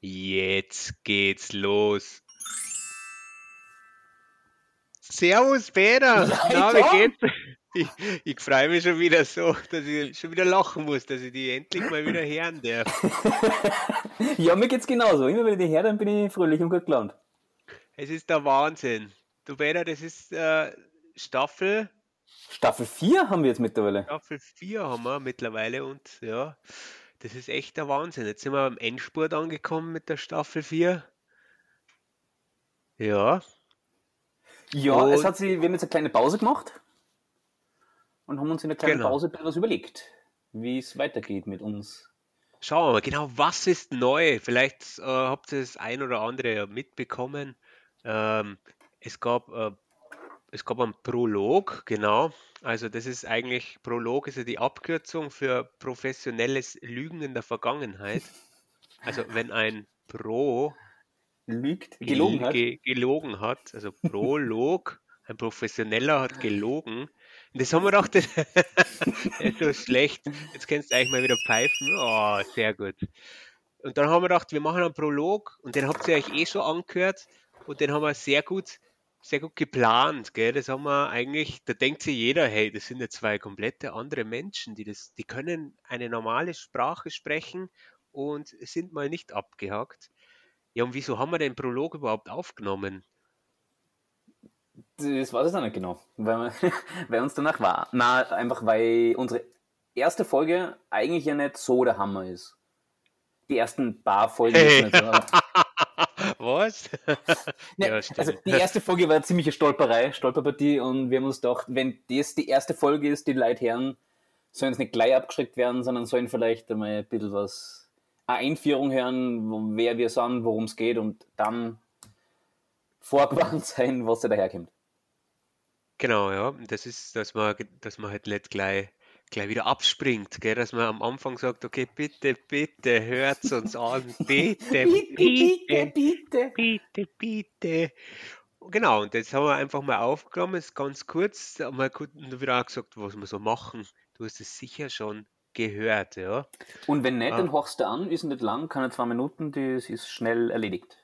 Jetzt geht's los. Servus, Peter. Na, wie geht's? Ich, ich freue mich schon wieder so, dass ich schon wieder lachen muss, dass ich die endlich mal wieder hören darf. ja, mir geht's genauso. Immer wenn ich die höre, dann bin ich fröhlich und gut gelaunt. Es ist der Wahnsinn. Du, Peter, das ist äh, Staffel, Staffel 4 haben wir jetzt mittlerweile. Staffel 4 haben wir mittlerweile und ja, das ist echt der Wahnsinn. Jetzt sind wir am Endspurt angekommen mit der Staffel 4. Ja, Ja, es Und- hat sie, wir haben jetzt eine kleine Pause gemacht und haben uns in der kleinen Genau. Pause etwas überlegt, wie es weitergeht mit uns. Schauen wir mal, genau, was ist neu? Vielleicht äh, habt ihr das ein oder andere ja mitbekommen. Ähm, es gab, äh, es gab einen Prolog, genau. Also das ist eigentlich, Prolog ist ja die Abkürzung für professionelles Lügen in der Vergangenheit. Also wenn ein Pro Lügt, gel- gelogen hat. ge- gelogen hat, also Prolog, ein Professioneller hat gelogen. Und das haben wir gedacht, das ist so schlecht. Jetzt kannst du eigentlich mal wieder pfeifen. Oh, sehr gut. Und dann haben wir gedacht, wir machen einen Prolog und den habt ihr euch eh schon angehört und den haben wir sehr gut, sehr gut geplant, gell? Das haben wir eigentlich, da denkt sich jeder, hey, das sind ja zwei komplette andere Menschen, die das, die können eine normale Sprache sprechen und sind mal nicht abgehackt. Ja, und wieso haben wir den Prolog überhaupt aufgenommen? Das weiß ich auch nicht genau, weil, wir- weil uns danach war. Na, einfach weil unsere erste Folge eigentlich ja nicht so der Hammer ist. Die ersten paar Folgen Hey. nicht so. Was? Ne, Ja, also stimmt. die erste Folge war eine ziemliche Stolperei, Stolperpartie und wir haben uns gedacht, wenn das die erste Folge ist, die Leute hören, sollen es nicht gleich abgeschreckt werden, sondern sollen vielleicht einmal ein bisschen was, eine Einführung hören, wer wir sind, worum es geht und dann vorgewarnt sein, was da daherkommt. Genau, ja. Das ist, dass man, dass man halt nicht gleich, gleich wieder abspringt, gell? Dass man am Anfang sagt, okay, bitte, bitte, hört uns an, bitte, bitte, bitte. bitte, bitte. Genau, und das haben wir einfach mal aufgenommen, ist ganz kurz, haben wir kurz wieder auch gesagt, was wir so machen. Du hast es sicher schon gehört, ja. Und wenn nicht, Ah. dann hochst du an, ist nicht lang, keine zwei Minuten, das ist schnell erledigt.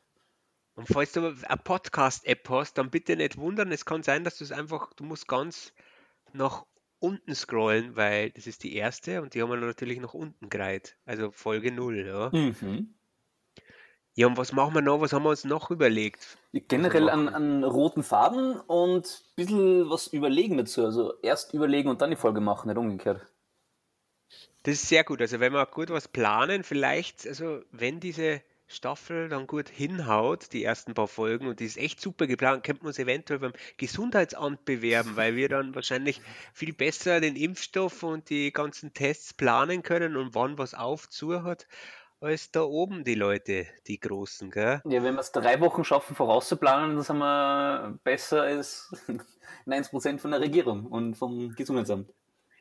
Und falls du eine Podcast-App hast, dann bitte nicht wundern. Es kann sein, dass du es einfach, du musst ganz nach unten scrollen, weil das ist die erste und die haben wir natürlich nach unten gereiht. Also Folge 0, ja. Mhm. Ja, und was machen wir noch? Was haben wir uns noch überlegt? Generell an, an roten Faden und ein bisschen was überlegen dazu. Also erst überlegen und dann die Folge machen, nicht umgekehrt. Das ist sehr gut. Also wenn wir gut was planen, vielleicht, also wenn diese Staffel dann gut hinhaut, die ersten paar Folgen, und die ist echt super geplant, könnte man uns eventuell beim Gesundheitsamt bewerben, weil wir dann wahrscheinlich viel besser den Impfstoff und die ganzen Tests planen können und wann was auf zu hat, als da oben die Leute, die Großen, gell? Ja, wenn wir es drei Wochen schaffen, vorauszuplanen, dann sind wir besser als 90% von der Regierung und vom Gesundheitsamt.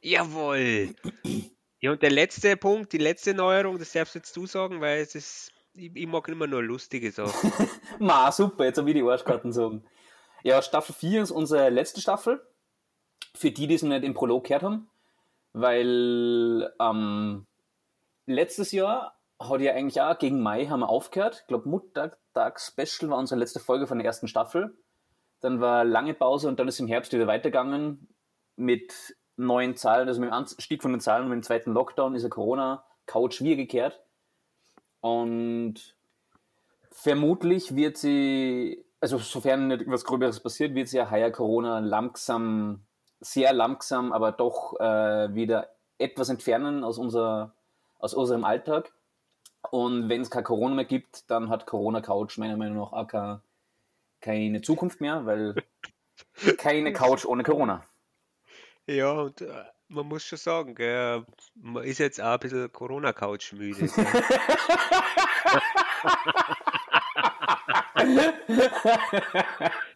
Jawohl! Ja, und der letzte Punkt, die letzte Neuerung, das darfst jetzt du sagen, weil es ist, ich, ich mag immer nur lustige Sachen. Ma, super, jetzt habe ich die Arschkarten sagen. Ja, Staffel 4 ist unsere letzte Staffel. Für die, die es noch nicht im Prolog gehört haben. Weil ähm, letztes Jahr hat ja eigentlich auch gegen Mai haben wir aufgehört. Ich glaube, Muttertag-Special war unsere letzte Folge von der ersten Staffel. Dann war lange Pause und dann ist im Herbst wieder weitergegangen mit neuen Zahlen. Also mit dem Anstieg von den Zahlen und mit dem zweiten Lockdown ist ja Corona-Couch wieder gekehrt. Und vermutlich wird sie, also sofern nicht was Gröberes passiert, wird sie ja heuer Corona langsam, sehr langsam, aber doch äh, wieder etwas entfernen aus, unser, aus unserem Alltag. Und wenn es kein Corona mehr gibt, dann hat Corona Couch meiner Meinung nach auch keine, keine Zukunft mehr, weil keine Couch ohne Corona. Ja, und äh, man muss schon sagen, gell, man ist jetzt auch ein bisschen Corona-Couch müde.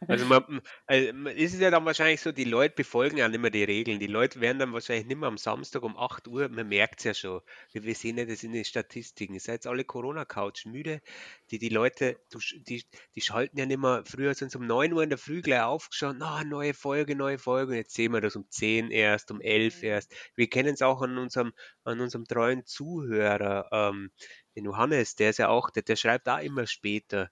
Also man, also ist es ja dann wahrscheinlich so, die Leute befolgen ja nicht mehr die Regeln. Die Leute werden dann wahrscheinlich nicht mehr am Samstag um 8 Uhr, man merkt es ja schon. Wir, sehen ja das in den Statistiken. Ihr seid alle Corona-Couch müde. Die, die Leute, die, die schalten ja nicht mehr, früher sind sie um 9 Uhr in der Früh gleich aufgestanden, ah, neue Folge, neue Folge. Und jetzt sehen wir das um 10 erst, um 11 erst. Wir kennen es auch an unserem, an unserem treuen Zuhörer, ähm, den Johannes, der ist ja auch, der, der schreibt auch immer später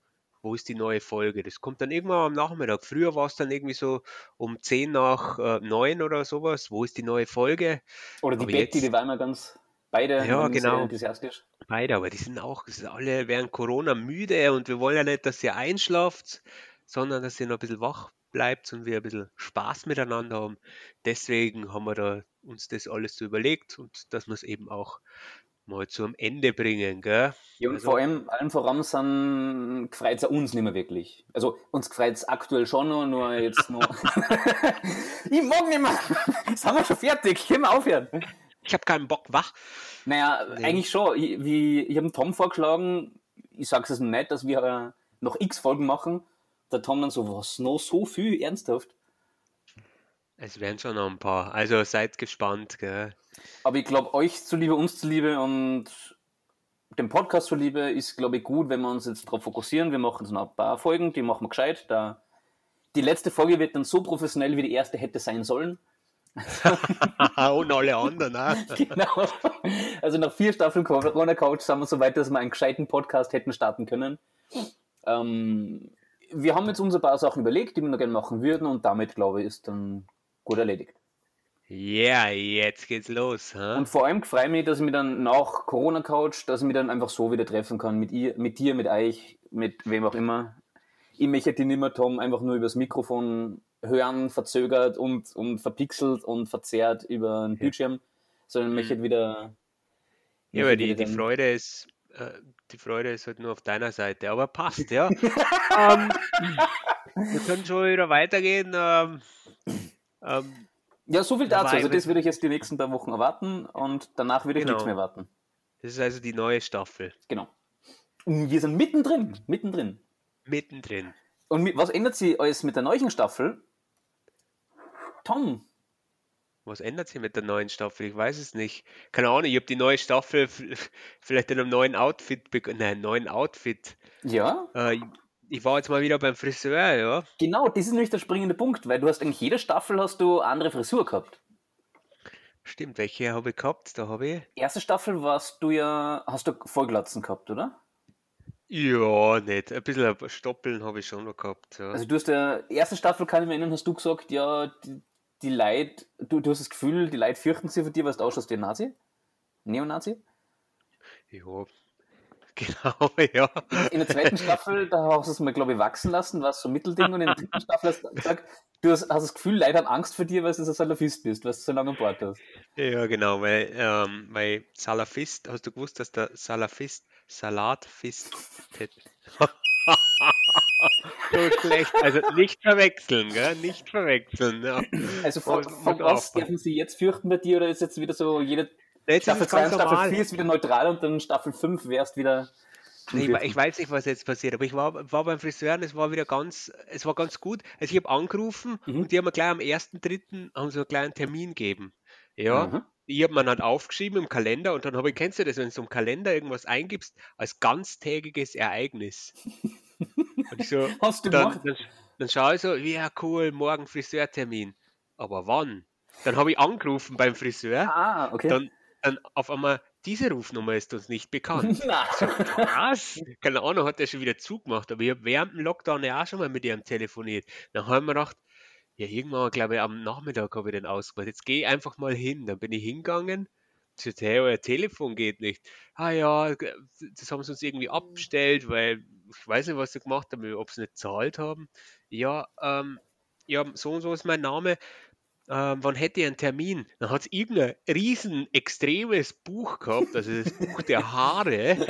wo ist die neue Folge? Das kommt dann irgendwann am Nachmittag. Früher war es dann irgendwie so um 10 nach äh, 9 oder sowas. Wo ist die neue Folge? Oder die Aber Betty, jetzt- die war immer ganz beide Ja, genau. enthusiastisch. Beide, aber die sind auch, sind alle während Corona müde und wir wollen ja nicht, dass ihr einschlaft, sondern dass ihr noch ein bisschen wach bleibt und wir ein bisschen Spaß miteinander haben. Deswegen haben wir da uns das alles so überlegt und dass wir es eben auch mal zum Ende bringen, gell? Ja, und Also- vor allem, allen voran sind gefreut es uns nicht mehr wirklich. Also uns gefreut es aktuell schon noch, nur jetzt noch. ich mag nicht mehr. Jetzt haben wir schon fertig. Können wir aufhören? Ich habe keinen Bock, wach. Naja, Nee. eigentlich schon. Ich, wie, ich habe Tom vorgeschlagen, ich sage es nicht, dass wir noch x Folgen machen. Der Tom dann so, was, noch so viel, ernsthaft? Es werden schon noch ein paar. Also seid gespannt, gell? Aber ich glaube, euch zuliebe, uns zuliebe und dem Podcast zuliebe ist, glaube ich, gut, wenn wir uns jetzt darauf fokussieren. Wir machen jetzt noch ein paar Folgen, die machen wir gescheit. Da, die letzte Folge wird dann so professionell, wie die erste hätte sein sollen. Und alle anderen, auch. genau. Also nach vier Staffeln Corona Couch sind wir so weit, dass wir einen gescheiten Podcast hätten starten können. Ähm, wir haben jetzt uns ein paar Sachen überlegt, die wir noch gerne machen würden und damit, glaube ich, ist dann gut erledigt. Ja, jetzt geht's los. Hä? Und vor allem freue ich mich, dass ich mich dann nach Corona Couch, dass ich mich dann einfach so wieder treffen kann mit ihr, mit dir, mit euch, mit wem auch immer. Ich möchte die nicht mehr, Tom, einfach nur übers Mikrofon hören, verzögert und, und verpixelt und verzerrt über einen Bildschirm, sondern möchte wieder. Ja, aber die, die Freude ist, äh, die Freude ist halt nur auf deiner Seite, aber passt, ja. ähm, wir können schon wieder weitergehen. Ähm, ähm, Ja, so viel dazu. Also, das würde ich jetzt die nächsten paar Wochen erwarten und danach würde ich Genau. nichts mehr warten. das ist also die neue Staffel. Genau. Und wir sind mittendrin, mittendrin. Mittendrin. Und mit, was ändert sich alles mit der neuen Staffel? Tom, Was ändert sich mit der neuen Staffel? Ich weiß es nicht. Keine Ahnung, ich habe die neue Staffel vielleicht in einem neuen Outfit begonnen. Nein, neuen Outfit. ja, Äh, ich- war jetzt mal wieder beim Friseur, ja. genau, das ist nämlich der springende Punkt, weil du hast eigentlich jede Staffel hast du andere Frisur gehabt. Stimmt, welche habe ich gehabt? Da habe ich. Erste Staffel warst du ja, hast du Vollglatzen gehabt, oder? Ja, nicht. Ein bisschen Stoppeln habe ich schon noch gehabt. Ja. Also du hast ja, erste Staffel kann ich mich erinnern, hast du gesagt, ja, die, die Leute, du, du hast das Gefühl, die Leute fürchten sich vor dir, weil du ausschaust wie ein Nazi? Neonazi? Ja, genau, ja. In der zweiten Staffel, da hast du es mal, glaube ich, wachsen lassen, war es so ein Mittelding. Und in der dritten Staffel hast du gesagt, du hast, hast das Gefühl, Leute haben Angst vor dir, weil du so Salafist bist, weil du so lange an Bord hast. Ja, genau, weil, ähm, weil Salafist, hast du gewusst, dass der Salafist Salatfist so schlecht, also nicht verwechseln, gell? Nicht verwechseln. Ja. Also von, von was dürfen sie jetzt fürchten bei dir oder ist jetzt wieder so, jede Ist Staffel es 2 ganz und Staffel normal. 4 ist wieder neutral und dann Staffel 5 wärst wieder. Nee, ich, ich weiß nicht, was jetzt passiert, aber ich war, war beim Friseur und es war wieder ganz, es war ganz gut. Also ich habe angerufen Mhm. und die haben mir gleich am 1.3. haben sie einen kleinen Termin gegeben. Ja, Mhm. ich habe mir dann aufgeschrieben im Kalender und dann habe ich, kennst du das, wenn du im Kalender irgendwas eingibst, als ganztägiges Ereignis. Und ich so, Hast du dann, gemacht? dann, dann schaue ich so, ja cool, morgen Friseurtermin. Aber wann? Dann habe ich angerufen beim Friseur, Ah, okay. dann, dann auf einmal, diese Rufnummer ist uns nicht bekannt. Was? Keine Ahnung, hat er schon wieder zugemacht, aber ich habe während dem Lockdown ja auch schon mal mit ihm telefoniert. Dann haben wir gedacht, ja, irgendwann, glaube ich, am Nachmittag habe ich den ausgemacht. Jetzt gehe ich einfach mal hin. Dann bin ich hingegangen. Gesagt, hey, euer Telefon geht nicht. Ah ja, das haben sie uns irgendwie abbestellt, weil ich weiß nicht, was sie gemacht haben, ob sie nicht zahlt haben. Ja, ähm, ja, so und so ist mein Name. Ähm, wann hätte ich einen Termin? Dann hat es irgendein riesen extremes Buch gehabt, also das Buch der Haare.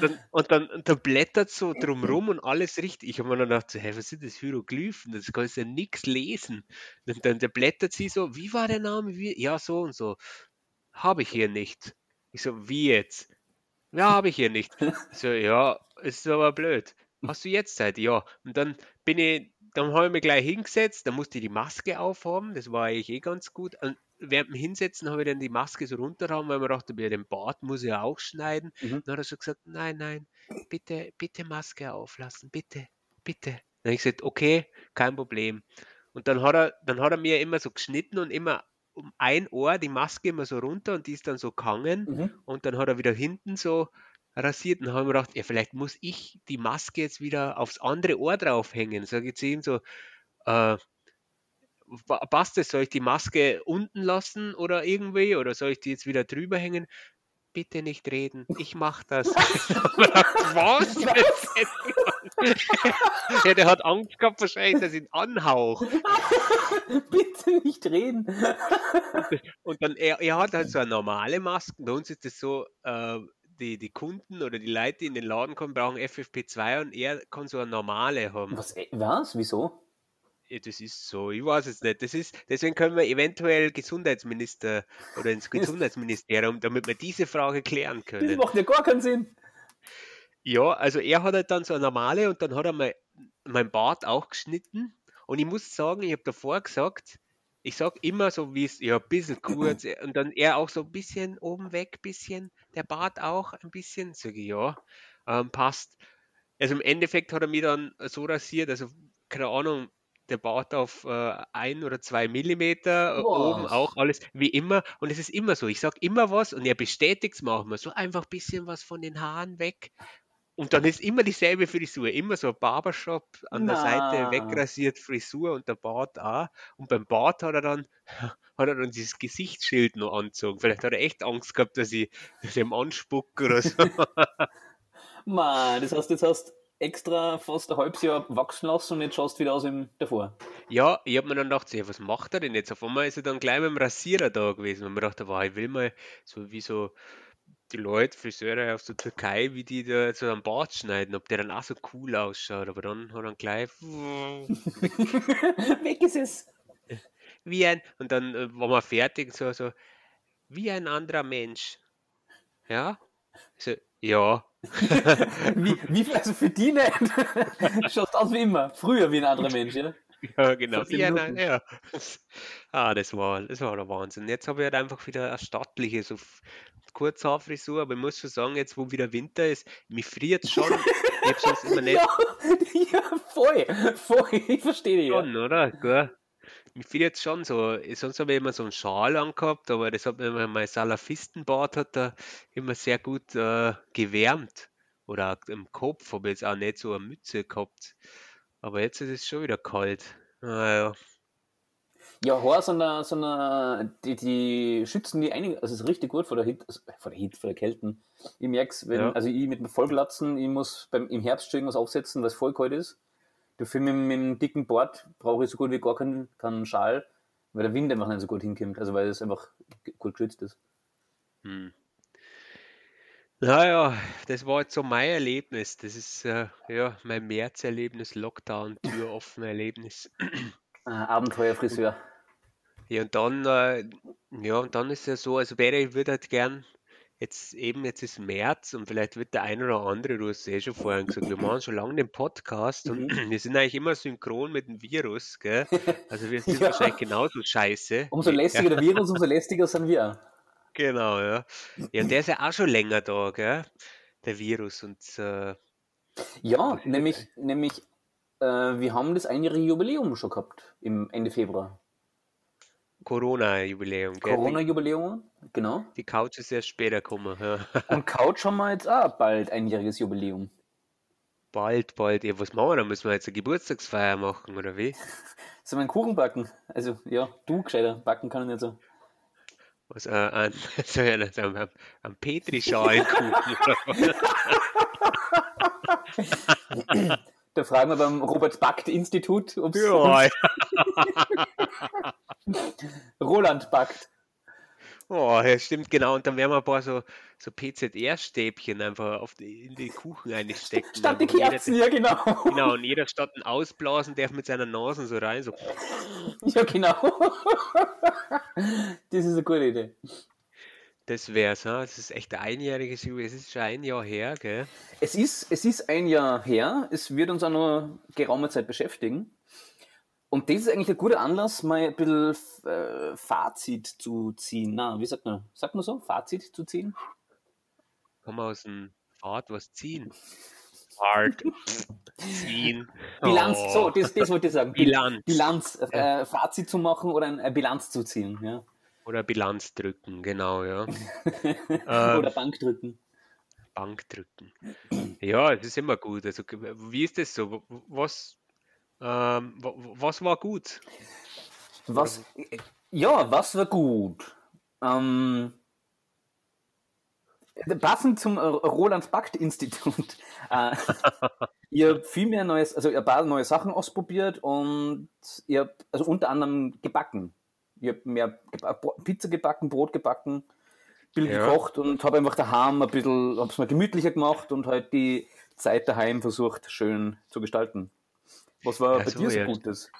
Dann, und dann, und dann blättert so drumrum und alles richtig. Ich habe mir dann gedacht, so, hey, was sind das Hieroglyphen? Das kannst du ja nichts lesen. Dann, dann der blättert sie so, wie war der Name? Wie? Ja, so und so. Habe ich hier nicht. Ich so, wie jetzt? Ja, habe ich hier nicht. Ich so, ja, ist aber blöd. Hast du jetzt Zeit? Ja. Und dann bin ich, dann habe ich mich gleich hingesetzt, dann musste ich die Maske aufhaben, das war eigentlich eh ganz gut. Und während dem Hinsetzen habe ich dann die Maske so runterhaben, weil man dachte, bei dem Bart muss ich ja auch schneiden. Mhm. Dann hat er so gesagt, nein, nein, bitte, bitte Maske auflassen, bitte, bitte. Dann habe ich gesagt, okay, kein Problem. Und dann hat er, dann hat er mir immer so geschnitten und immer um ein Ohr die Maske immer so runter und die ist dann so gehangen Mhm. und dann hat er wieder hinten so rasiert und dann habe ich mir gedacht, ja, vielleicht muss ich die Maske jetzt wieder aufs andere Ohr draufhängen. Sag ich zu ihm so, äh, passt es, soll ich die Maske unten lassen oder irgendwie oder soll ich die jetzt wieder drüber hängen? Bitte nicht reden, ich mach das. Was? ja, der hat Angst gehabt wahrscheinlich, dass ich ihn anhauch. Bitte nicht reden. Und dann, er, er hat halt so eine normale Maske. Bei uns ist das so, äh, die, die Kunden oder die Leute, die in den Laden kommen, brauchen FFP2 und er kann so eine normale haben. Was? äh, Was? Wieso? Ja, das ist so, ich weiß es nicht. Das ist, deswegen können wir eventuell Gesundheitsminister oder ins Gesundheitsministerium, damit wir diese Frage klären Das können. macht ja gar keinen Sinn. Ja, also er hat halt dann so eine normale und dann hat er mein, mein Bart auch geschnitten. Und ich muss sagen, ich habe davor gesagt, ich sag immer so, wie es, ja, ein bisschen kurz äh, und dann er auch so ein bisschen oben weg, bisschen, der Bart auch ein bisschen, sage ich, ja, ähm, passt. Also im Endeffekt hat er mich dann so rasiert, also keine Ahnung, der Bart auf äh, ein oder zwei Millimeter, äh, Boah. oben auch alles, wie immer. Und es ist immer so, ich sag immer was und er bestätigt es mir auch mal, so einfach ein bisschen was von den Haaren weg. Und dann ist immer dieselbe Frisur, immer so ein Barbershop an der Seite Na. wegrasiert, Frisur und der Bart auch. Und beim Bart hat er dann, hat er dann dieses Gesichtsschild noch angezogen. Vielleicht hat er echt Angst gehabt, dass ich, dass ich ihm anspucke oder so. Mann, das heißt, jetzt hast extra fast ein halbes Jahr wachsen lassen und jetzt schaust du wieder aus wie davor. Ja, ich habe mir dann gedacht, was macht er denn jetzt? Auf einmal ist er dann gleich mit dem Rasierer da gewesen. Und mir dachte, wow, ich will mal so wie so die Leute, Friseure aus der Türkei, wie die da so am Bart schneiden, ob der dann auch so cool ausschaut. Aber dann hat er gleich Weg ist es. wie ein, und dann äh, war man fertig, so, so, wie ein anderer Mensch. Ja? So, ja. Wie, wie, also für die nicht. Schaust aus wie immer. Früher wie ein anderer Mensch, ja? Ja, genau. Vor zehn Wie ein, Minuten. ja. Ah, das war, das war der Wahnsinn. Jetzt habe ich halt einfach wieder eine stattliche, so Kurzhaarfrisur, aber ich muss schon sagen, jetzt wo wieder Winter ist, mich friert schon. Ich habe sonst immer nicht Ja, ja, voll. Voll. Ich verstehe dich. Ja. schon, oder? Gell? Mich friert schon so. Sonst habe ich immer so einen Schal angehabt, aber das hat mir immer mein Salafistenbart hat da immer sehr gut äh, gewärmt. Oder im Kopf habe ich jetzt auch nicht so eine Mütze gehabt. Aber jetzt ist es schon wieder kalt. Naja. Ja, Haare sind, da- sind da- die, die schützen die einige, also es ist richtig gut vor der Hitze, also vor der Hitze, vor der Kälte. Ich merk's, wenn, Ja. also ich mit dem Vollglatzen, ich muss beim, im Herbst schon irgendwas aufsetzen, weil es voll kalt ist. Dafür mit, mit dem dicken Bart brauche ich so gut wie gar keinen, keinen Schal, weil der Wind einfach nicht so gut hinkommt, also weil es einfach gut geschützt ist. Hm. Naja, das war jetzt so mein Erlebnis. Das ist äh, ja mein März-Erlebnis, Lockdown, Tür offen Erlebnis. Äh, Abenteuerfriseur. Ja, und dann, äh, ja, und dann ist ja so, also wäre ich würde halt gern jetzt eben, jetzt ist März und vielleicht wird der ein oder andere, du hast eh schon vorhin gesagt, wir machen schon lange den Podcast und wir sind eigentlich immer synchron mit dem Virus, gell? Also wir sind Ja. wahrscheinlich genauso scheiße. Umso lästiger der Virus, umso lästiger sind wir. Genau, ja. Ja, der ist ja auch schon länger da, gell? Der Virus und äh, Ja, nämlich, nämlich äh, wir haben das einjährige Jubiläum schon gehabt im Ende Februar. Corona-Jubiläum, gell? Corona-Jubiläum, genau. die Couch ist erst später gekommen. Ja. Und Couch haben wir jetzt auch bald einjähriges Jubiläum. Bald, bald. Ja, was machen wir? Da müssen wir jetzt eine Geburtstagsfeier machen, oder wie? Sollen wir einen Kuchen backen? Also, ja, du gescheiter, backen kann ich nicht so. Was, äh, ein, so ja, so ein, ein Petri-Schalenkuchen. oder was? Da fragen wir beim Robert-Backt-Institut, ob es ja, Roland backt. Oh, ja, stimmt, genau. Und dann werden wir ein paar so, so PZR-Stäbchen einfach auf die, in die Kuchen einstecken. Statt die Kerzen, ja genau. Genau, und jeder statt ein Ausblasen darf mit seiner Nase so rein, so Ja, genau. Das ist eine gute Idee. Das wär's, ha? Das ist echt ein einjähriges Jubiläum. Es ist schon ein Jahr her, gell? Es ist, es ist ein Jahr her. Es wird uns auch noch geraume Zeit beschäftigen. Und das ist eigentlich ein guter Anlass, mal ein bisschen äh, Fazit zu ziehen. Na, wie sagt man? Sagt man so? Fazit zu ziehen? Kann man aus dem Fahrt was ziehen? Fahrt ziehen. Bilanz, Oh. so, das, das wollte ich sagen. Bilanz. Bilanz, äh, Fazit zu machen oder eine Bilanz zu ziehen. Ja. Oder Bilanz drücken, genau, ja. oder Ähm, Bank drücken. Bank drücken. Ja, es ist immer gut. Also, wie ist das so? Was, ähm, wa- wa- was war gut? Was, ja, was war gut? Ähm, passend zum Roland Backt Institut. Äh, ihr habt viel mehr neues, also ihr ein paar neue Sachen ausprobiert und ihr habt also unter anderem gebacken. Ihr habt mehr Pizza gebacken, Brot gebacken, viel Ja. gekocht und habe einfach daheim ein bisschen, hab's mal gemütlicher gemacht und halt die Zeit daheim versucht schön zu gestalten. Was war Ach bei so, dir so ja. Gutes?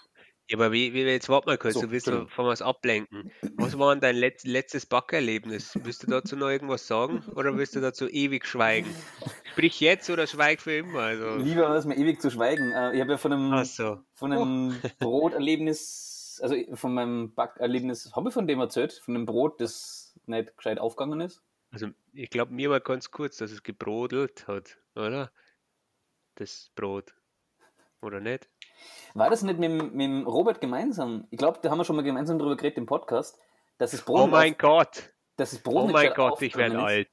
Ja, aber wie, wie jetzt warte mal kurz, So, du willst von was ablenken. Was war denn dein letz, letztes Backerlebnis? Willst du dazu noch irgendwas sagen oder willst du dazu ewig schweigen? Sprich jetzt oder schweig für immer. Also, Lieber als mir ewig zu schweigen. Äh, ich habe ja von einem, so. von einem Broterlebnis, also von meinem Backerlebnis, habe ich von dem erzählt, von dem Brot, das nicht gescheit aufgegangen ist. Also ich glaube mir mal ganz kurz, dass es gebrodelt hat, oder? Das Brot. Oder nicht? War das nicht mit, dem- mit Robert gemeinsam? Ich glaube, da haben wir schon mal gemeinsam drüber geredet im Podcast, dass das Brot, Oh nicht mein Gott. das Brot Oh nicht mein Gott, ich werde ist. alt.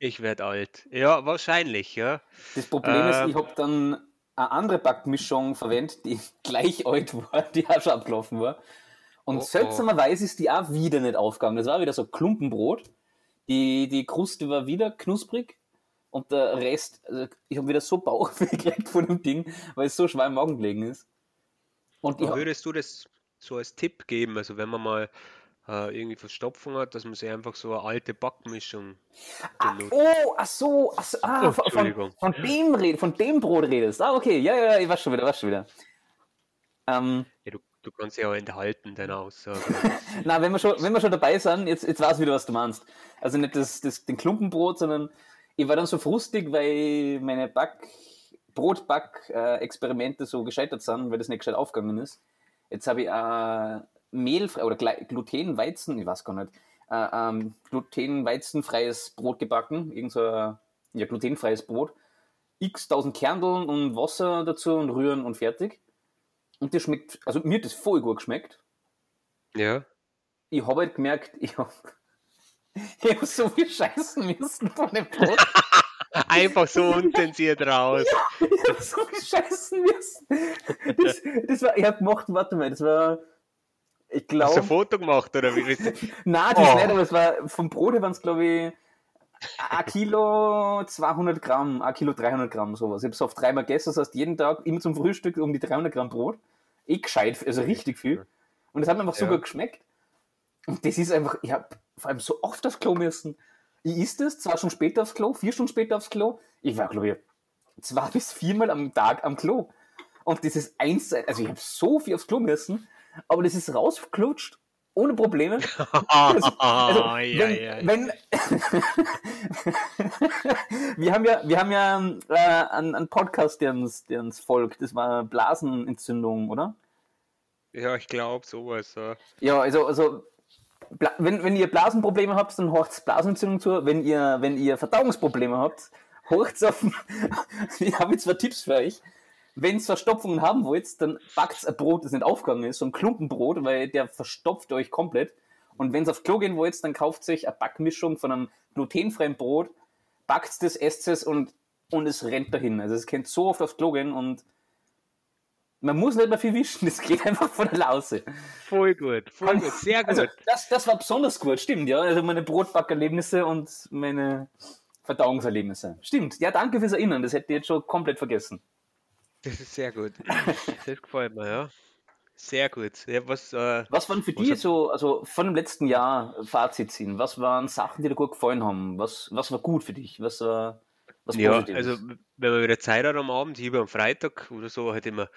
Ich werde alt. Ja, wahrscheinlich, ja. Das Problem ist, Ähm. ich habe dann eine andere Backmischung verwendet, die gleich alt war, die auch schon abgelaufen war. Und Oh, oh. seltsamerweise ist die auch wieder nicht aufgegangen. Das war wieder so Klumpenbrot. Die, die Kruste war wieder knusprig und der Rest, also ich habe wieder so Bauchweh gekriegt von dem Ding, weil es so schwer im Magen gelegen ist. Und würdest du das so als Tipp geben? Also wenn man mal äh, irgendwie Verstopfung hat, dass man sich einfach so eine alte Backmischung benutzt. oh, ach so, ach so ah, Oh, von, von, von dem red, von dem Brot redest. Ah, okay, ja, ja, ich weiß schon wieder, weiß schon wieder. Ähm, Ja, du, du kannst ja auch enthalten, deine Aussage. Na, wenn wir schon, wenn wir schon dabei sind, jetzt, jetzt weiß ich wieder, was du meinst. Also nicht das, das, den Klumpenbrot, sondern ich war dann so frustig, weil meine Back, Brotback-Experimente so gescheitert sind, weil das nicht gescheit aufgegangen ist. Jetzt habe ich äh, mehlfrei oder glutenweizen, ich weiß gar nicht, äh, ähm, glutenweizenfreies Brot gebacken, irgend so ein ja, glutenfreies Brot. X tausend Kerneln und Wasser dazu und rühren und fertig. Und das schmeckt, also mir hat das voll gut geschmeckt Ja. ich habe halt gemerkt, ich habe ich hab so viel scheißen müssen von dem Brot. Einfach so unzensiert raus. Ich habe so viel scheißen müssen. Das, das war, ich habe gemacht, warte mal, das war, ich Hast du ein glaube, Foto gemacht oder wie? nein, das Oh. nicht, aber es war, vom Brot waren es, glaube ich, ein Kilo 200 Gramm, ein Kilo 300 Gramm, sowas. Ich habe es auf dreimal gegessen, das heißt jeden Tag immer zum Frühstück um die 300 Gramm Brot. Eh gescheit, also richtig viel. Und es hat mir einfach Ja. gut geschmeckt. Und das ist einfach, ich habe vor allem so oft aufs Klo müssen. Ich isst es, zwar schon später aufs Klo, vier Stunden später aufs Klo. Ich war, glaube ich, zwei bis viermal am Tag am Klo. Und das ist eins, also ich habe so viel aufs Klo müssen, aber das ist rausgeklutscht, ohne Probleme. Also, also, ja, wenn, ja. wenn wir haben ja, wir haben ja äh, einen, einen Podcast, der uns, der uns folgt. Das war Blasenentzündung, oder? ja, ich glaube sowas. Ja. Ja, also, also wenn, wenn ihr Blasenprobleme habt, dann horcht Blasenentzündung zu. Wenn ihr, wenn ihr Verdauungsprobleme habt, horcht auf. ich habe jetzt zwei Tipps für euch. Wenn ihr Verstopfungen haben wollt, dann backt ein Brot, das nicht aufgegangen ist, so ein Klumpenbrot, weil der verstopft euch komplett. Und wenn ihr aufs Klo gehen wollt, dann kauft euch eine Backmischung von einem glutenfreien Brot, backt das, esst es und, und es rennt dahin. Also es könnt so oft aufs Klo gehen und man muss nicht mehr viel wischen, das geht einfach von der Lause. Voll gut, voll gut, sehr gut. Also, das, das war besonders gut, stimmt, ja. Also meine Brotbackerlebnisse und meine Verdauungserlebnisse. Stimmt, ja, danke fürs Erinnern, das hätte ich jetzt schon komplett vergessen. Das ist sehr gut. Das gefällt mir, ja. Sehr gut. Ja, was, äh, Was waren für Was dich hat- so, also von dem letzten Jahr Fazit ziehen? Was waren Sachen, die dir gut gefallen haben? Was, was war gut für dich? Was war was ja, Positives? also wenn man wieder Zeit hat am Abend, ich habe am Freitag oder so halt immer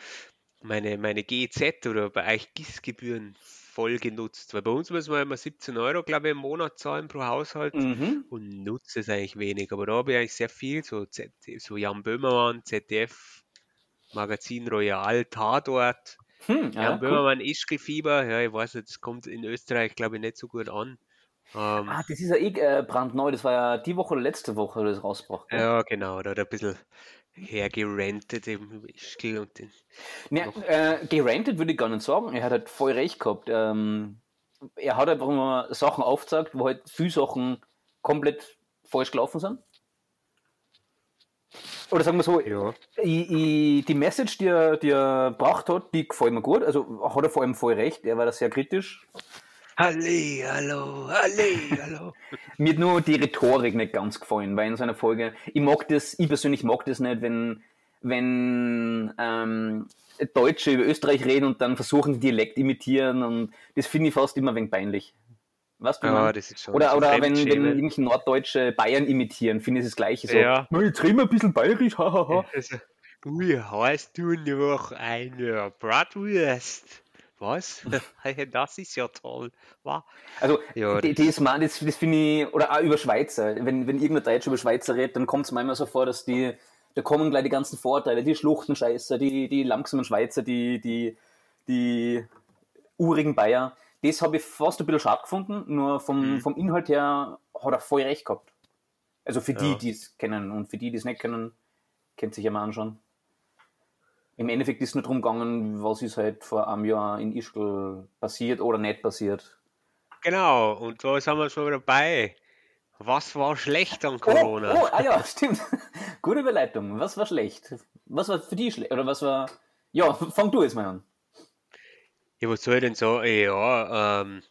meine, meine GEZ oder bei euch GIS-Gebühren voll genutzt. Weil bei uns muss man immer 17 Euro, glaube ich, im Monat zahlen pro Haushalt Mhm. und nutze es eigentlich wenig. Aber da habe ich eigentlich sehr viel, so, Z so Jan Böhmermann, ZDF, Magazin Royal, Tatort. Hm, ja, Jan cool. Böhmermann, Ischgl-Fieber, ja, ich weiß nicht, das kommt in Österreich, glaube ich, nicht so gut an. Ähm, Ah, das ist ja eh äh, brandneu. Das war ja die Woche oder letzte Woche das rausgebracht. gell? ja, genau, da hat er ein bisschen hergerentet im Ischgl und den. Ne, Noch. äh, gerantet würde ich gar nicht sagen. Er hat halt voll recht gehabt. Ähm, er hat einfach mal Sachen aufgezeigt, wo halt viele Sachen komplett falsch gelaufen sind. Oder sagen wir so, Ja. ich, ich, die Message, die er, die er gebracht hat, die gefällt mir gut. Also hat er vor allem voll recht. Er war da sehr kritisch. Halli, hallo, halli, hallo. Mir hat nur die Rhetorik nicht ganz gefallen, weil in seiner Folge, ich mag das, ich persönlich mag das nicht, wenn, wenn ähm, Deutsche über Österreich reden und dann versuchen, Dialekt imitieren und das finde ich fast immer ein wenig peinlich. Weißt du, Ja, das ist schon Oder, so oder wenn, wenn irgendwelche Norddeutsche Bayern imitieren, finde ich das Gleiche so. Ja. "Na, Jetzt reden wir ein bisschen bayerisch, hahaha. Also, wie heißt du noch eine Bratwurst? Was? Das ist ja toll. wa? Also, Ja, die, das- das, man, das, das finde ich, oder auch über Schweizer. Wenn, wenn irgendein Deutscher über Schweizer redet, dann kommt es manchmal so vor, dass die, da kommen gleich die ganzen Vorteile, die Schluchtenscheißer, die, die langsamen Schweizer, die, die, die urigen Bayer. Das habe ich fast ein bisschen schade gefunden, nur vom, Mhm. vom Inhalt her hat er voll recht gehabt. Also für die, Ja. die es kennen und für die, die es nicht kennen, kennt sich ja mal anschauen. Im Endeffekt ist es nur darum gegangen, was ist halt vor einem Jahr in Ischgl passiert oder nicht passiert. Genau, und da sind wir schon dabei. Was war schlecht an Oh, Corona? oh, ah ja, stimmt. Gute Überleitung. Was war schlecht? Was war für dich schlecht? Oder was war. Ja, fang du jetzt mal an. Ja, was soll ich denn sagen? Ja, ähm,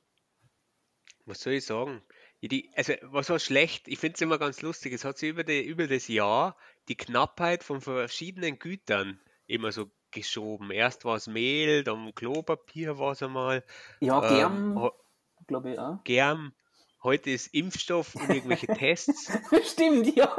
was soll ich sagen? Die, also, was war schlecht? Ich finde es immer ganz lustig. Es hat sich über, die, über das Jahr die Knappheit von verschiedenen Gütern immer so geschoben. Erst war es Mehl, dann Klopapier war es einmal. Ja, ähm, Germ, ho- glaube ich auch. Germ. Heute ist Impfstoff und irgendwelche Tests. Stimmt, ja.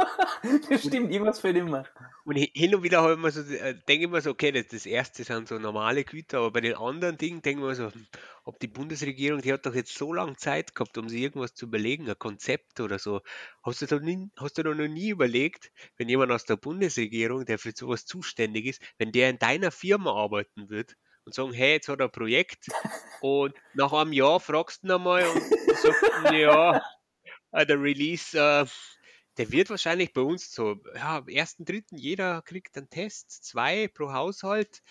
Das stimmt, irgendwas fehlt immer. Und hi- hin und wieder mir so, äh, denke ich mir so, okay, das, das erste sind so normale Güter, aber bei den anderen Dingen denke ich mir so, hm, ob die Bundesregierung, die hat doch jetzt so lange Zeit gehabt, um sich irgendwas zu überlegen, ein Konzept oder so. Hast du da nie, hast du da noch nie überlegt, wenn jemand aus der Bundesregierung, der für sowas zuständig ist, wenn der in deiner Firma arbeiten wird und sagen, hey, jetzt hat er ein Projekt und nach einem Jahr fragst du ihn einmal und sagt, ja, äh, der Release, äh, der wird wahrscheinlich bei uns so, ja, am 1.3. jeder kriegt einen Test, zwei pro Haushalt.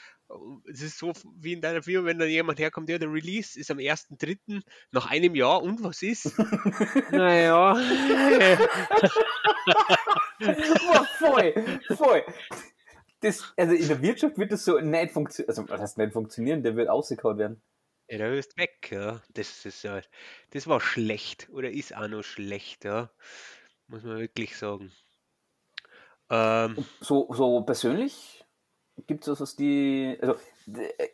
Es ist so wie in deiner Firma, wenn dann jemand herkommt, ja, der Release ist am 1.3. nach einem Jahr und was ist? naja, Boah, voll, voll. Das, also in der Wirtschaft wird das so nicht funktionieren. Also, was heißt nicht funktionieren? Der wird ausgekaut werden. Der ist weg, ja. Das ist ja, das war schlecht oder ist auch noch schlecht, ja. Muss man wirklich sagen. Ähm, So, so persönlich gibt es was, was die. Also,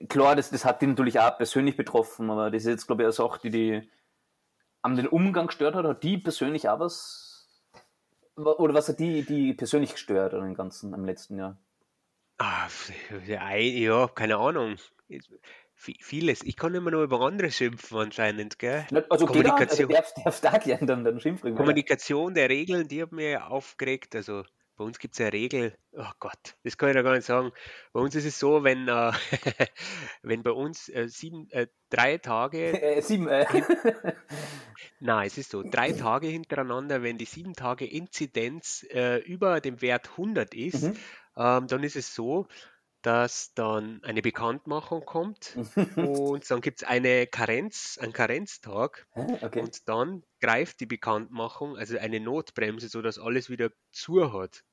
klar, das, das hat die natürlich auch persönlich betroffen, aber das ist jetzt, glaube ich, eine Sache, die die an den Umgang gestört hat. Hat die persönlich auch was. Oder was hat die, die persönlich gestört an den ganzen am letzten Jahr? Ah, ei- ja, keine Ahnung. Vieles. Ich kann immer nur über andere schimpfen anscheinend, gell? Na, Also, geht auch, also Kommunikation. darfst, darfst da dann, dann schimpfen. Kommunikation der Regeln, die hat mir aufgeregt. Also bei uns gibt es eine Regel, oh Gott, das kann ich da gar nicht sagen. Bei uns ist es so, wenn, äh, wenn bei uns äh, sieben, äh, drei Tage, Äh, sieben, äh, nein, es ist so, drei Tage hintereinander, wenn die sieben Tage Inzidenz äh, über dem Wert 100 ist, Mhm. ähm, dann ist es so, dass dann eine Bekanntmachung kommt und dann gibt es eine Karenz, einen Karenztag okay. und dann greift die Bekanntmachung, also eine Notbremse, sodass alles wieder zu hat.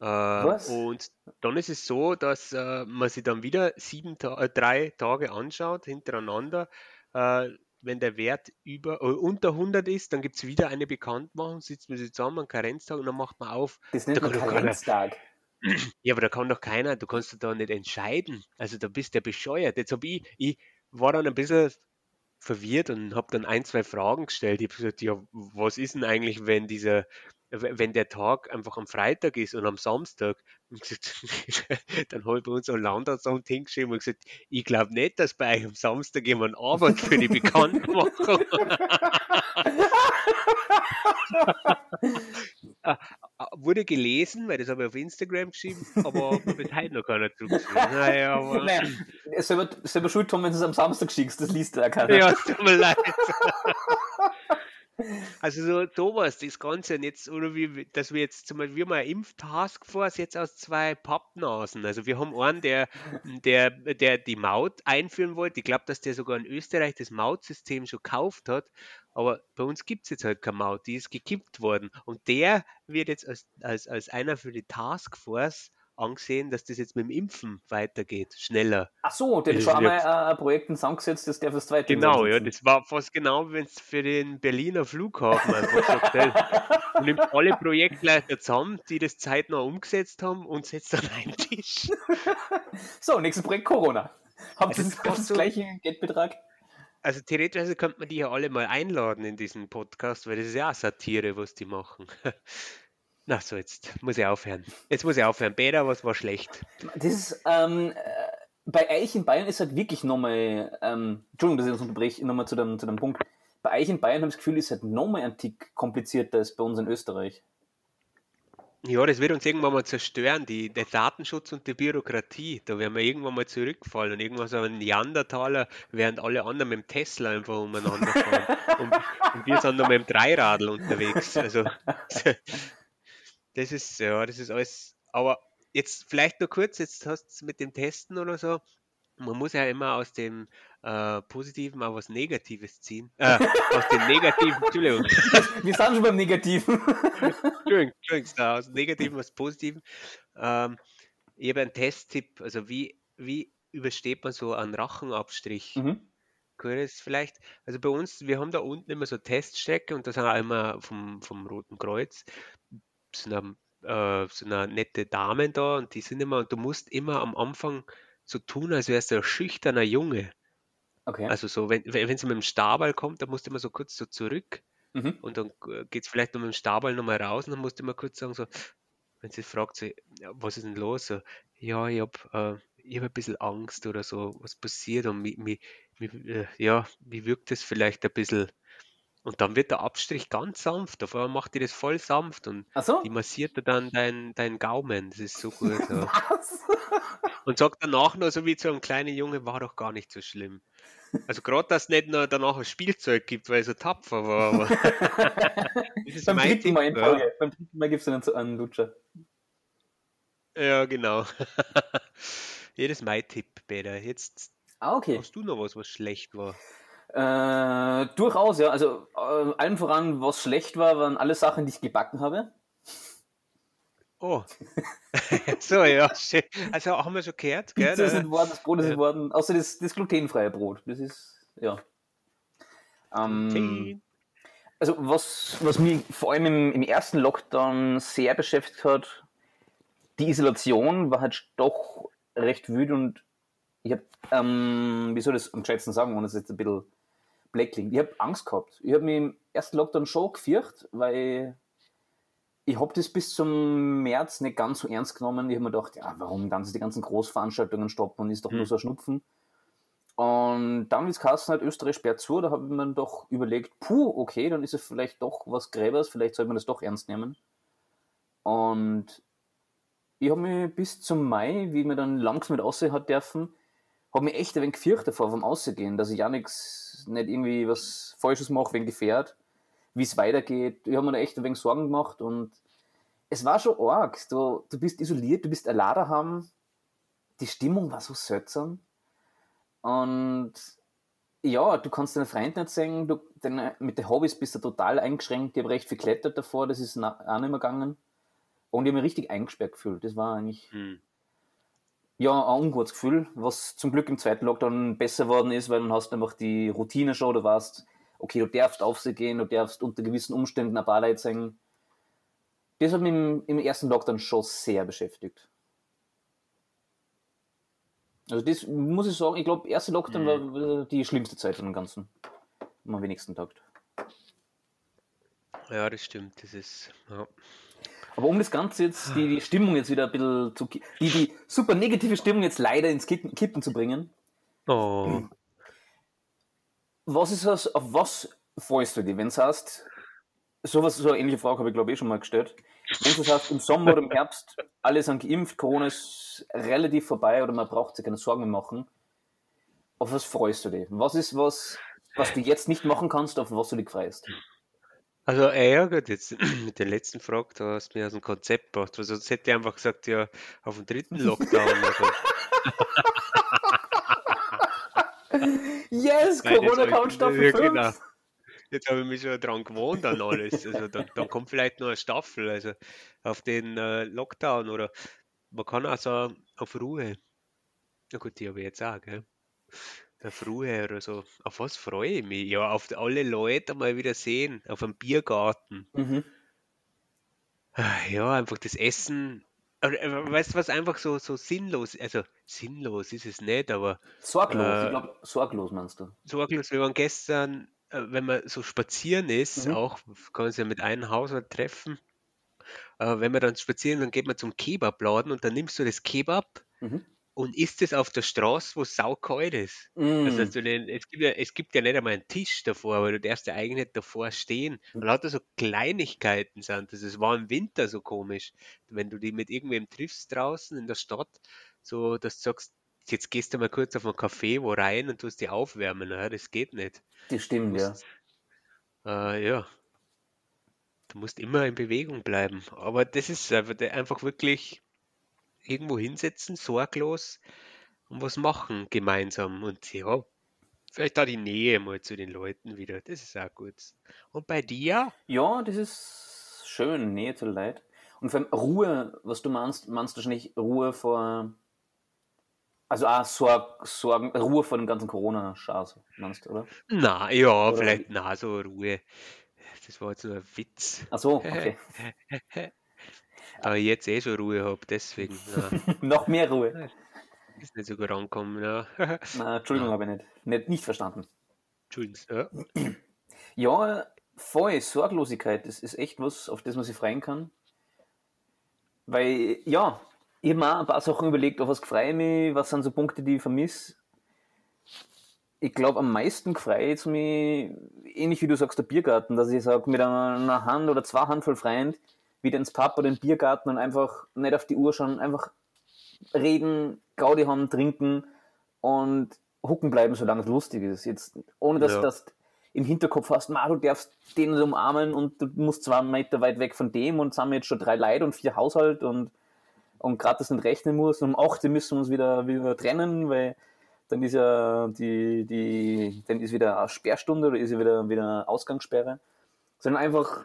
Äh, Was? und dann ist es so, dass äh, man sich dann wieder sieben Ta äh, drei Tage anschaut hintereinander. Äh, wenn der Wert über, äh, unter 100 ist, dann gibt es wieder eine Bekanntmachung, sitzt man sich zusammen, einen Karenztag und dann macht man auf. Das nennt man doch keiner- Karenztag. Ja, aber da kann doch keiner, du kannst da nicht entscheiden. Also da bist du ja bescheuert. Jetzt habe ich, ich war dann ein bisschen verwirrt und habe dann ein, zwei Fragen gestellt. Ich habe gesagt, ja, was ist denn eigentlich, wenn dieser wenn der Tag einfach am Freitag ist und am Samstag, dann habe ich bei uns einen Landratsamt hingeschrieben und gesagt, ich glaube nicht, dass bei euch am Samstag jemand arbeitet für die Bekanntmachung. Ah, ah, wurde gelesen, weil das habe ich auf Instagram geschrieben, aber bis heute noch keiner zurückgeschrieben. Naja, aber... Naja, selber, selber schuld haben, wenn du es am Samstag schickst, das liest ja keiner. Ja, tut mir leid. Also so sowas, das Ganze jetzt, oder wie, dass wir jetzt zum Beispiel, wir haben eine Impftaskforce jetzt aus zwei Pappnasen. Also wir haben einen, der, der, der die Maut einführen wollte. Ich glaube, dass der sogar in Österreich das Mautsystem schon gekauft hat. Aber bei uns gibt es jetzt halt keine Maut, die ist gekippt worden. Und der wird jetzt als, als, als einer für die Taskforce angesehen, dass das jetzt mit dem Impfen weitergeht, schneller. Ach so, der hat schon einmal ein Projekt in Sand gesetzt, das der fürs zweite Genau, ja, das war fast genau, wenn es für den Berliner Flughafen einfach sagt, hey, nimmt alle Projektleiter zusammen, die das zeitnah umgesetzt haben und setzt dann einen Tisch. so, nächstes Projekt Corona. Habt ihr also das, das so, gleiche Geldbetrag? Also theoretisch könnte man die ja alle mal einladen in diesen Podcast, weil das ist ja auch Satire, was die machen. Na so, jetzt muss ich aufhören. Jetzt muss ich aufhören. Bäder, was war schlecht? Das ist, ähm, äh, bei euch in Bayern ist halt wirklich nochmal, ähm, Entschuldigung, dass ich das unterbreche, nochmal zu dem, zu dem Punkt. Bei euch in Bayern habe ich das Gefühl, ist halt nochmal ein Tick komplizierter als bei uns in Österreich. Ja, das wird uns irgendwann mal zerstören, die, der Datenschutz und die Bürokratie. Da werden wir irgendwann mal zurückfallen und irgendwann so ein Neandertaler, während alle anderen mit dem Tesla einfach umeinander fahren. und, und wir sind noch mit dem Dreiradl unterwegs. Also Das ist, ja, das ist alles. Aber jetzt vielleicht nur kurz, jetzt hast du mit dem Testen oder so. Man muss ja immer aus dem äh, Positiven auch was Negatives ziehen. Äh, aus dem Negativen, Entschuldigung. Wir sind schon beim Negativen. Entschuldigung, Entschuldigung, aus dem Negativen was Positiven. Ähm, ich habe einen Testtipp, also wie, wie übersteht man so einen Rachenabstrich? Mhm. Kurz vielleicht, also bei uns, wir haben da unten immer so Teststrecke und das sind auch immer vom, vom Roten Kreuz sind, äh, sind eine nette Damen da und die sind immer, und du musst immer am Anfang so tun, als wärst du ein schüchterner Junge. Okay. Also so, wenn, wenn sie mit dem Stabal kommt, dann musst du immer so kurz so zurück mhm. und dann geht es vielleicht noch mit dem Stabal nochmal raus und dann musst du immer kurz sagen, so, wenn sie fragt, so, ja, was ist denn los? So, ja, ich habe äh, hab ein bisschen Angst oder so, was passiert und wie, wie, wie, äh, ja, wie wirkt das vielleicht ein bisschen und dann wird der Abstrich ganz sanft. Auf einmal macht die das voll sanft und so? die massiert dann deinen dein Gaumen. Das ist so gut. So. Und sagt danach noch so wie zu einem kleinen Junge, war doch gar nicht so schlimm. Also gerade, dass es nicht nur danach ein Spielzeug gibt, weil er so tapfer war. Aber Beim dritten Mal in Folge. Ja. Beim dritten Mal gibt es einen, einen Lutscher. Ja, genau. Jedes mein Tipp, Peter. Jetzt ah, okay. hast du noch was, was schlecht war. Äh, durchaus, ja. Also äh, allem voran, was schlecht war, waren alle Sachen, die ich gebacken habe. Oh. so, ja. Also haben wir schon gehört, gell? Das sind worden, das Brot ist ja. worden, außer das, das glutenfreie Brot. Das ist, ja. Ähm, also was, was mich vor allem im, im ersten Lockdown sehr beschäftigt hat, die Isolation war halt doch recht wütend und ich habe, ähm, wie soll ich das am schätzen sagen, ohne es jetzt ein bisschen black klingt. Ich habe Angst gehabt. Ich habe mich im ersten Lockdown schon gefürchtet, weil ich habe das bis zum März nicht ganz so ernst genommen. Ich habe mir gedacht, ja, warum ganz die ganzen Großveranstaltungen stoppen und ist doch hm. nur so ein Schnupfen. Und dann, wie es Kassen hat, Österreich sperrt zu, da habe ich mir doch überlegt, puh, okay, dann ist es vielleicht doch was Gräbers, vielleicht sollte man das doch ernst nehmen. Und ich habe mich bis zum Mai, wie mir dann langsam mit aussehen hat dürfen, habe mich echt ein wenig gefürchtet vor vom Aussehen, dass ich ja nichts, nicht irgendwie was Falsches mache wegen Gefährt, wie es weitergeht. Ich habe mir da echt ein wenig Sorgen gemacht und es war schon arg. Du, du bist isoliert, du bist allein daheim. Die Stimmung war so seltsam. Und ja, du kannst deine Freunde nicht sehen, du, deine, mit den Hobbys bist du total eingeschränkt. Ich habe recht viel geklettert davor, das ist auch nicht mehr gegangen. Und ich habe mich richtig eingesperrt gefühlt. Das war eigentlich. Hm ja, ein ungutes Gefühl, was zum Glück im zweiten Lockdown besser worden ist, weil dann hast du einfach die Routine schon, du weißt, okay, du darfst auf sie gehen, du darfst unter gewissen Umständen ein paar Leute singen. Das hat mich im, im ersten Lockdown schon sehr beschäftigt. Also das muss ich sagen, ich glaube, erste Lockdown mhm. war die schlimmste Zeit von dem Ganzen. Am wenigsten tagt. Ja, das stimmt. Das ist. Ja. Aber um das Ganze jetzt, die, die Stimmung jetzt wieder ein bisschen zu. Die, die super negative Stimmung jetzt leider ins Kippen, Kippen zu bringen. Oh. Was ist das, auf was freust du dich, wenn du sagst, sowas, so eine ähnliche Frage habe ich glaube ich eh schon mal gestellt. Wenn du sagst, im Sommer oder im Herbst, alle sind geimpft, Corona ist relativ vorbei oder man braucht sich keine Sorgen mehr machen. Auf was freust du dich? Was ist was, was du jetzt nicht machen kannst, auf was du dich freust? Also, äh, ja, gut, jetzt mit der letzten Frage, da hast du mir aus dem Konzept gebracht. Also, sonst hätte ich einfach gesagt, ja, auf den dritten Lockdown. Yes, Nein, Corona jetzt hab kommt ich- Staffel ja, 5. genau. Jetzt habe ich mich schon dran gewohnt an alles. Also, dann, dann kommt vielleicht noch eine Staffel, also auf den äh, Lockdown oder man kann auch so auf Ruhe. Na gut, die habe ich jetzt auch, gell? Auf Ruhe oder so. Auf was freue ich mich? Ja, auf alle Leute mal wieder sehen, auf einem Biergarten. Mhm. Ja, einfach das Essen. Äh, weißt du, was einfach so, so sinnlos, also sinnlos ist es nicht, aber Sorglos, Äh, ich glaube, sorglos meinst du. sorglos. Wir waren gestern, äh, wenn man so spazieren ist, Mhm. auch kann man sich ja mit einem Haushalt treffen. Äh, wenn man dann spazieren, dann geht man zum Kebabladen und dann nimmst du das Kebab Mhm. Und isst es auf der Straße, wo es saukalt ist. Also, Mm. du den, es, gibt ja, es gibt ja nicht einmal einen Tisch davor, aber du darfst ja eigentlich nicht davor stehen. Und lauter so Kleinigkeiten sind das. Es war im Winter so komisch, wenn du die mit irgendwem triffst draußen in der Stadt, so dass du sagst, jetzt gehst du mal kurz auf ein Café wo rein und tust die aufwärmen. Ja, das geht nicht. Das stimmt, ja. musst, äh, ja, du musst immer in Bewegung bleiben. Aber das ist einfach, einfach wirklich irgendwo hinsetzen, sorglos und was machen gemeinsam. Und ja, vielleicht da die Nähe mal zu den Leuten wieder. Das ist auch gut. Und bei dir? Ja, das ist schön, Nähe zu Leid. Und vor allem Ruhe, was du meinst, meinst du wahrscheinlich Ruhe vor. Also auch Sorg, Sorgen, Ruhe vor dem ganzen Corona-Scheiß, meinst du, oder? Na, ja, Oder vielleicht, na, so Ruhe. Das war jetzt nur ein Witz. Ach so, okay. Aber ich jetzt eh schon Ruhe habe, deswegen. Noch mehr Ruhe. ist nicht so gut angekommen. Ja. Na, Entschuldigung, habe ich nicht, nicht, nicht verstanden. Entschuldigung. Ja. Ja, voll, Sorglosigkeit, das ist echt was, auf das man sich freuen kann. Weil, ja, ich habe mir ein paar Sachen überlegt, auf was freue ich mich, was sind so Punkte, die ich vermisse. Ich glaube, am meisten freue ich mich, ähnlich wie du sagst, der Biergarten, dass ich sage, mit einer, einer Hand oder zwei Handvoll Freund wieder ins Pub oder den Biergarten und einfach nicht auf die Uhr schauen, einfach reden, Gaudi haben, trinken und hucken bleiben, solange es lustig ist. Jetzt, ohne dass Ja. das im Hinterkopf hast, Ma, du darfst den umarmen und du musst zwei Meter weit weg von dem und sind jetzt schon drei Leute und vier Haushalt und, und gerade das nicht rechnen muss. Und um 8 Uhr müssen wir uns wieder, wieder trennen, weil dann ist ja die, die, dann ist wieder eine Sperrstunde oder ist ja wieder, wieder Ausgangssperre. Sondern einfach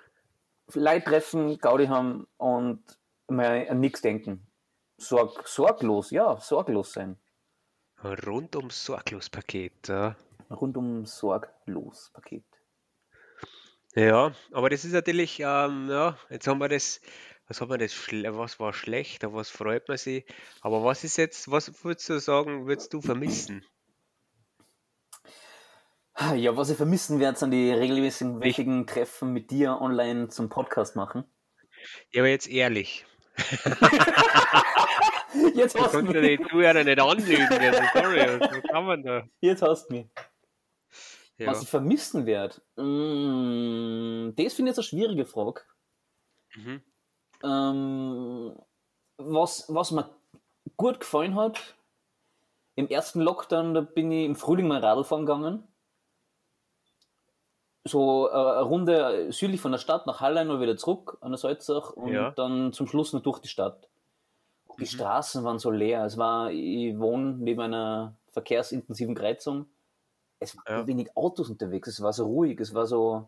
Leute treffen, Gaudi haben und mal an nichts denken. Sorg, sorglos, ja, sorglos sein. Ein rundum sorglos Paket. Ja. Rundum sorglos Paket. Ja, aber das ist natürlich, ähm, ja, jetzt haben wir das, was haben wir das, was war schlecht, auf was freut man sich, aber was ist jetzt, was würdest du sagen, würdest du vermissen? Ja, was ich vermissen werde, sind die regelmäßigen wichtigen Treffen mit dir online zum Podcast machen. Ja, aber jetzt ehrlich, Jetzt du hast du kannst ja mich. die Zuhörer nicht anlügen, also sorry, was kann man da? Jetzt hast du mich. Ja, Was ich vermissen werde, mm, das finde ich jetzt eine schwierige Frage. mhm. Ähm, was, was mir gut gefallen hat, im ersten Lockdown, da bin ich im Frühling mal Radl fahren gegangen. So äh, eine Runde südlich von der Stadt nach Hallein und wieder zurück an der Salzach und Ja. dann zum Schluss noch durch die Stadt. Die Mhm. Straßen waren so leer. Es war, ich wohne neben einer verkehrsintensiven Kreuzung. Es waren Ja. wenig Autos unterwegs. Es war so ruhig. Es war so.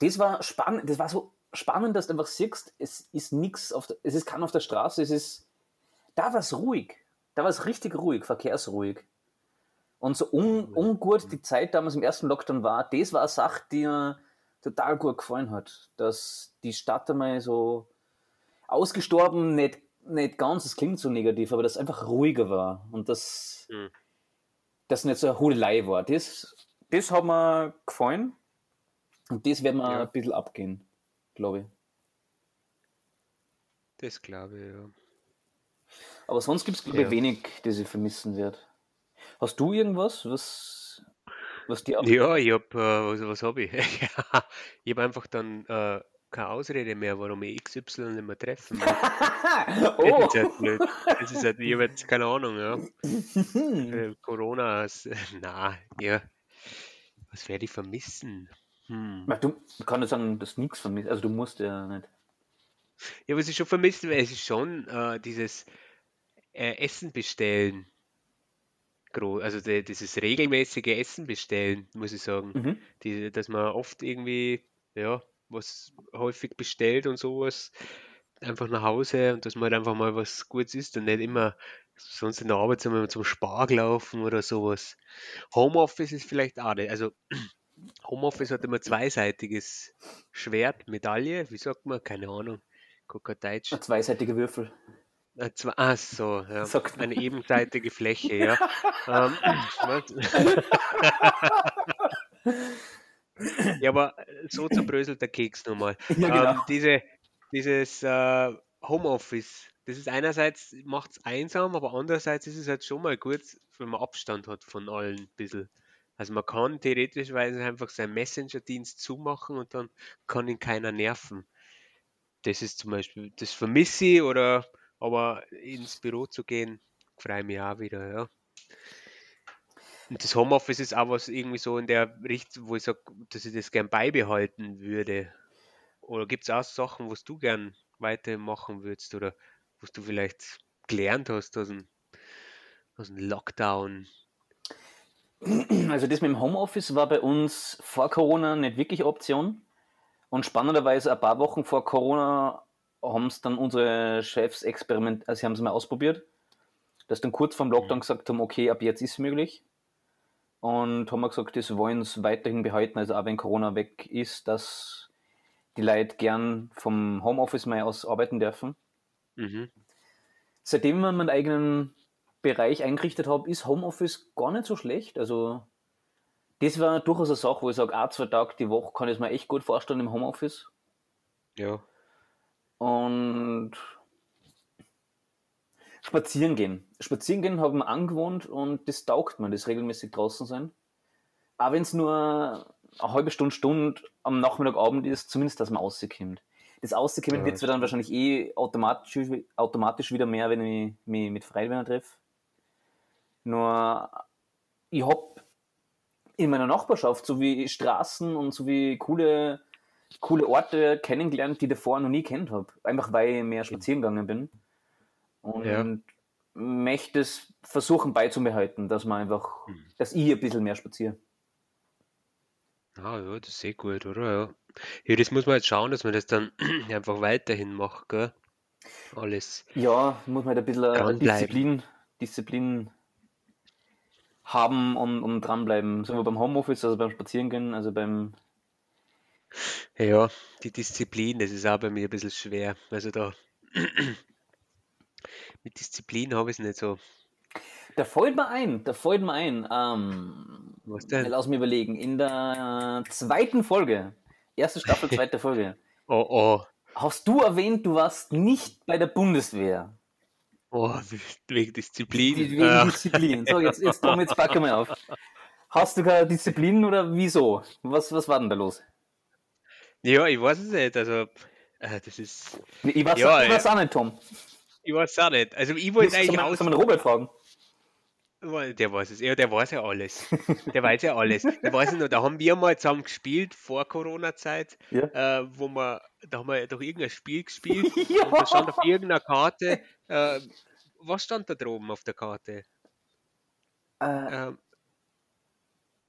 Das war spannend. Das war so spannend, dass du einfach siehst, es ist nichts auf der, es ist kein auf der Straße. Es ist, da war es ruhig. Da war es richtig ruhig, verkehrsruhig. Und so un, ungut die Zeit damals im ersten Lockdown war, das war eine Sache, die mir total gut gefallen hat. Dass die Stadt einmal so ausgestorben, nicht, nicht ganz, das klingt so negativ, aber das einfach ruhiger war und das, Mhm. das nicht so eine Hudelei war. Das, das hat mir gefallen. Und das werden wir Ja. ein bisschen abgehen, glaube ich. Das glaube ich, ja. Aber sonst gibt es, glaube ich, Ja. wenig, das ich vermissen werde. Hast du irgendwas, was, was dir auch. Ja, ich habe, äh, was, was habe ich? Ja, ich habe einfach dann äh, keine Ausrede mehr, warum ich XY nicht mehr treffen will. Das oh! ist halt blöd. Das ist halt, ich habe jetzt keine Ahnung, ja. Äh, Corona, ist- na, ja. Was werde ich vermissen? Hm. Du ich kann nicht sagen, dass du nichts vermisst. Also du musst ja nicht. Ja, was ich schon vermisst, weil es ist schon äh, dieses äh, Essen bestellen. Gro also de, dieses regelmäßige Essen bestellen, muss ich sagen. Mhm. Die, dass man oft irgendwie, ja, was häufig bestellt und sowas, einfach nach Hause und dass man halt einfach mal was Gutes isst und nicht immer sonst in der Arbeit sind wir zum Spar laufen oder sowas. Homeoffice ist vielleicht auch nicht. Also Homeoffice hat immer zweiseitiges Schwert, Medaille, wie sagt man? Keine Ahnung. Guck kein Deutsch. Ein zweiseitiger Würfel. Äh, ach so, ja. Eine ebenseitige Fläche, ja. ähm, ja, aber so zerbröselt der Keks nochmal. Ja, genau. Ähm, diese, dieses äh, Homeoffice, das ist einerseits macht es einsam, aber andererseits ist es halt schon mal gut, wenn man Abstand hat von allen ein bisschen. Also man kann theoretischweise einfach seinen Messenger-Dienst zumachen und dann kann ihn keiner nerven. Das ist zum Beispiel, das vermisse ich oder aber ins Büro zu gehen, freue mich auch wieder, ja. Und das Homeoffice ist auch was irgendwie so in der Richtung, wo ich sage, dass ich das gern beibehalten würde. Oder gibt es auch Sachen, was du gern weitermachen würdest oder was du vielleicht gelernt hast aus dem, aus dem Lockdown? Also das mit dem Homeoffice war bei uns vor Corona nicht wirklich Option. Und spannenderweise ein paar Wochen vor Corona haben es dann unsere Chefs experiment, also sie haben es mal ausprobiert, dass dann kurz vorm Lockdown gesagt haben, okay, ab jetzt ist es möglich. Und haben wir gesagt, das wollen sie weiterhin behalten, also auch wenn Corona weg ist, dass die Leute gern vom Homeoffice mal aus arbeiten dürfen. Mhm. Seitdem wir meinen eigenen Bereich eingerichtet habe, ist Homeoffice gar nicht so schlecht. Also, das war durchaus eine Sache, wo ich sage, ein, zwei Tage die Woche kann ich es mir echt gut vorstellen im Homeoffice. Ja. Und spazieren gehen. Spazieren gehen habe ich mir angewohnt und das taugt mir, das regelmäßig draußen sein. Auch wenn es nur eine halbe Stunde, Stunde am Nachmittagabend ist, zumindest, dass man rauskommt. Das Rauskommen Ja, wird zwar dann wahrscheinlich eh automatisch, automatisch wieder mehr, wenn ich mich mit Freundern treffe. Nur, ich habe in meiner Nachbarschaft so wie Straßen und so wie coole, coole Orte kennengelernt, die ich davor noch nie kennt habe. Einfach weil ich mehr spazieren gegangen bin. Und Ja. möchte es versuchen beizubehalten, dass man einfach, dass ich ein bisschen mehr spaziere. Ah, ja, das ist eh gut, oder? Ja. Ja, das muss man jetzt schauen, dass man das dann einfach weiterhin macht, gell? Alles. Ja, muss man halt ein bisschen äh. Disziplin, Disziplin haben und, und dranbleiben. Sowohl beim Homeoffice, also beim Spazierengehen, also beim Ja, die Disziplin, das ist auch bei mir ein bisschen schwer. Also da mit Disziplin habe ich es nicht so. Da fällt mir ein, da fällt mir ein, ähm, Was denn? lass mich überlegen, in der zweiten Folge, erste Staffel, zweite Folge, Oh, oh, hast du erwähnt, du warst nicht bei der Bundeswehr. oh, wegen Disziplin. Wegen Ach, Disziplin. So, jetzt, jetzt, Tom, jetzt packen wir auf. Hast du keine Disziplin oder wieso? Was, was war denn da los? Ja, ich weiß es nicht. Also, äh, das ist. Ich weiß, Ja, ich ja. auch nicht, Tom. Ich weiß es auch nicht. Also, ich wollte eigentlich soll man Robert fragen? Der weiß es. Ja, der weiß ja alles. Der weiß ja alles. Der weiß ja noch, da haben wir mal zusammen gespielt vor Corona-Zeit, Ja. äh, wo wir, da haben wir doch irgendein Spiel gespielt Ja. und da stand auf irgendeiner Karte, äh, was stand da droben auf der Karte? Äh, Ähm,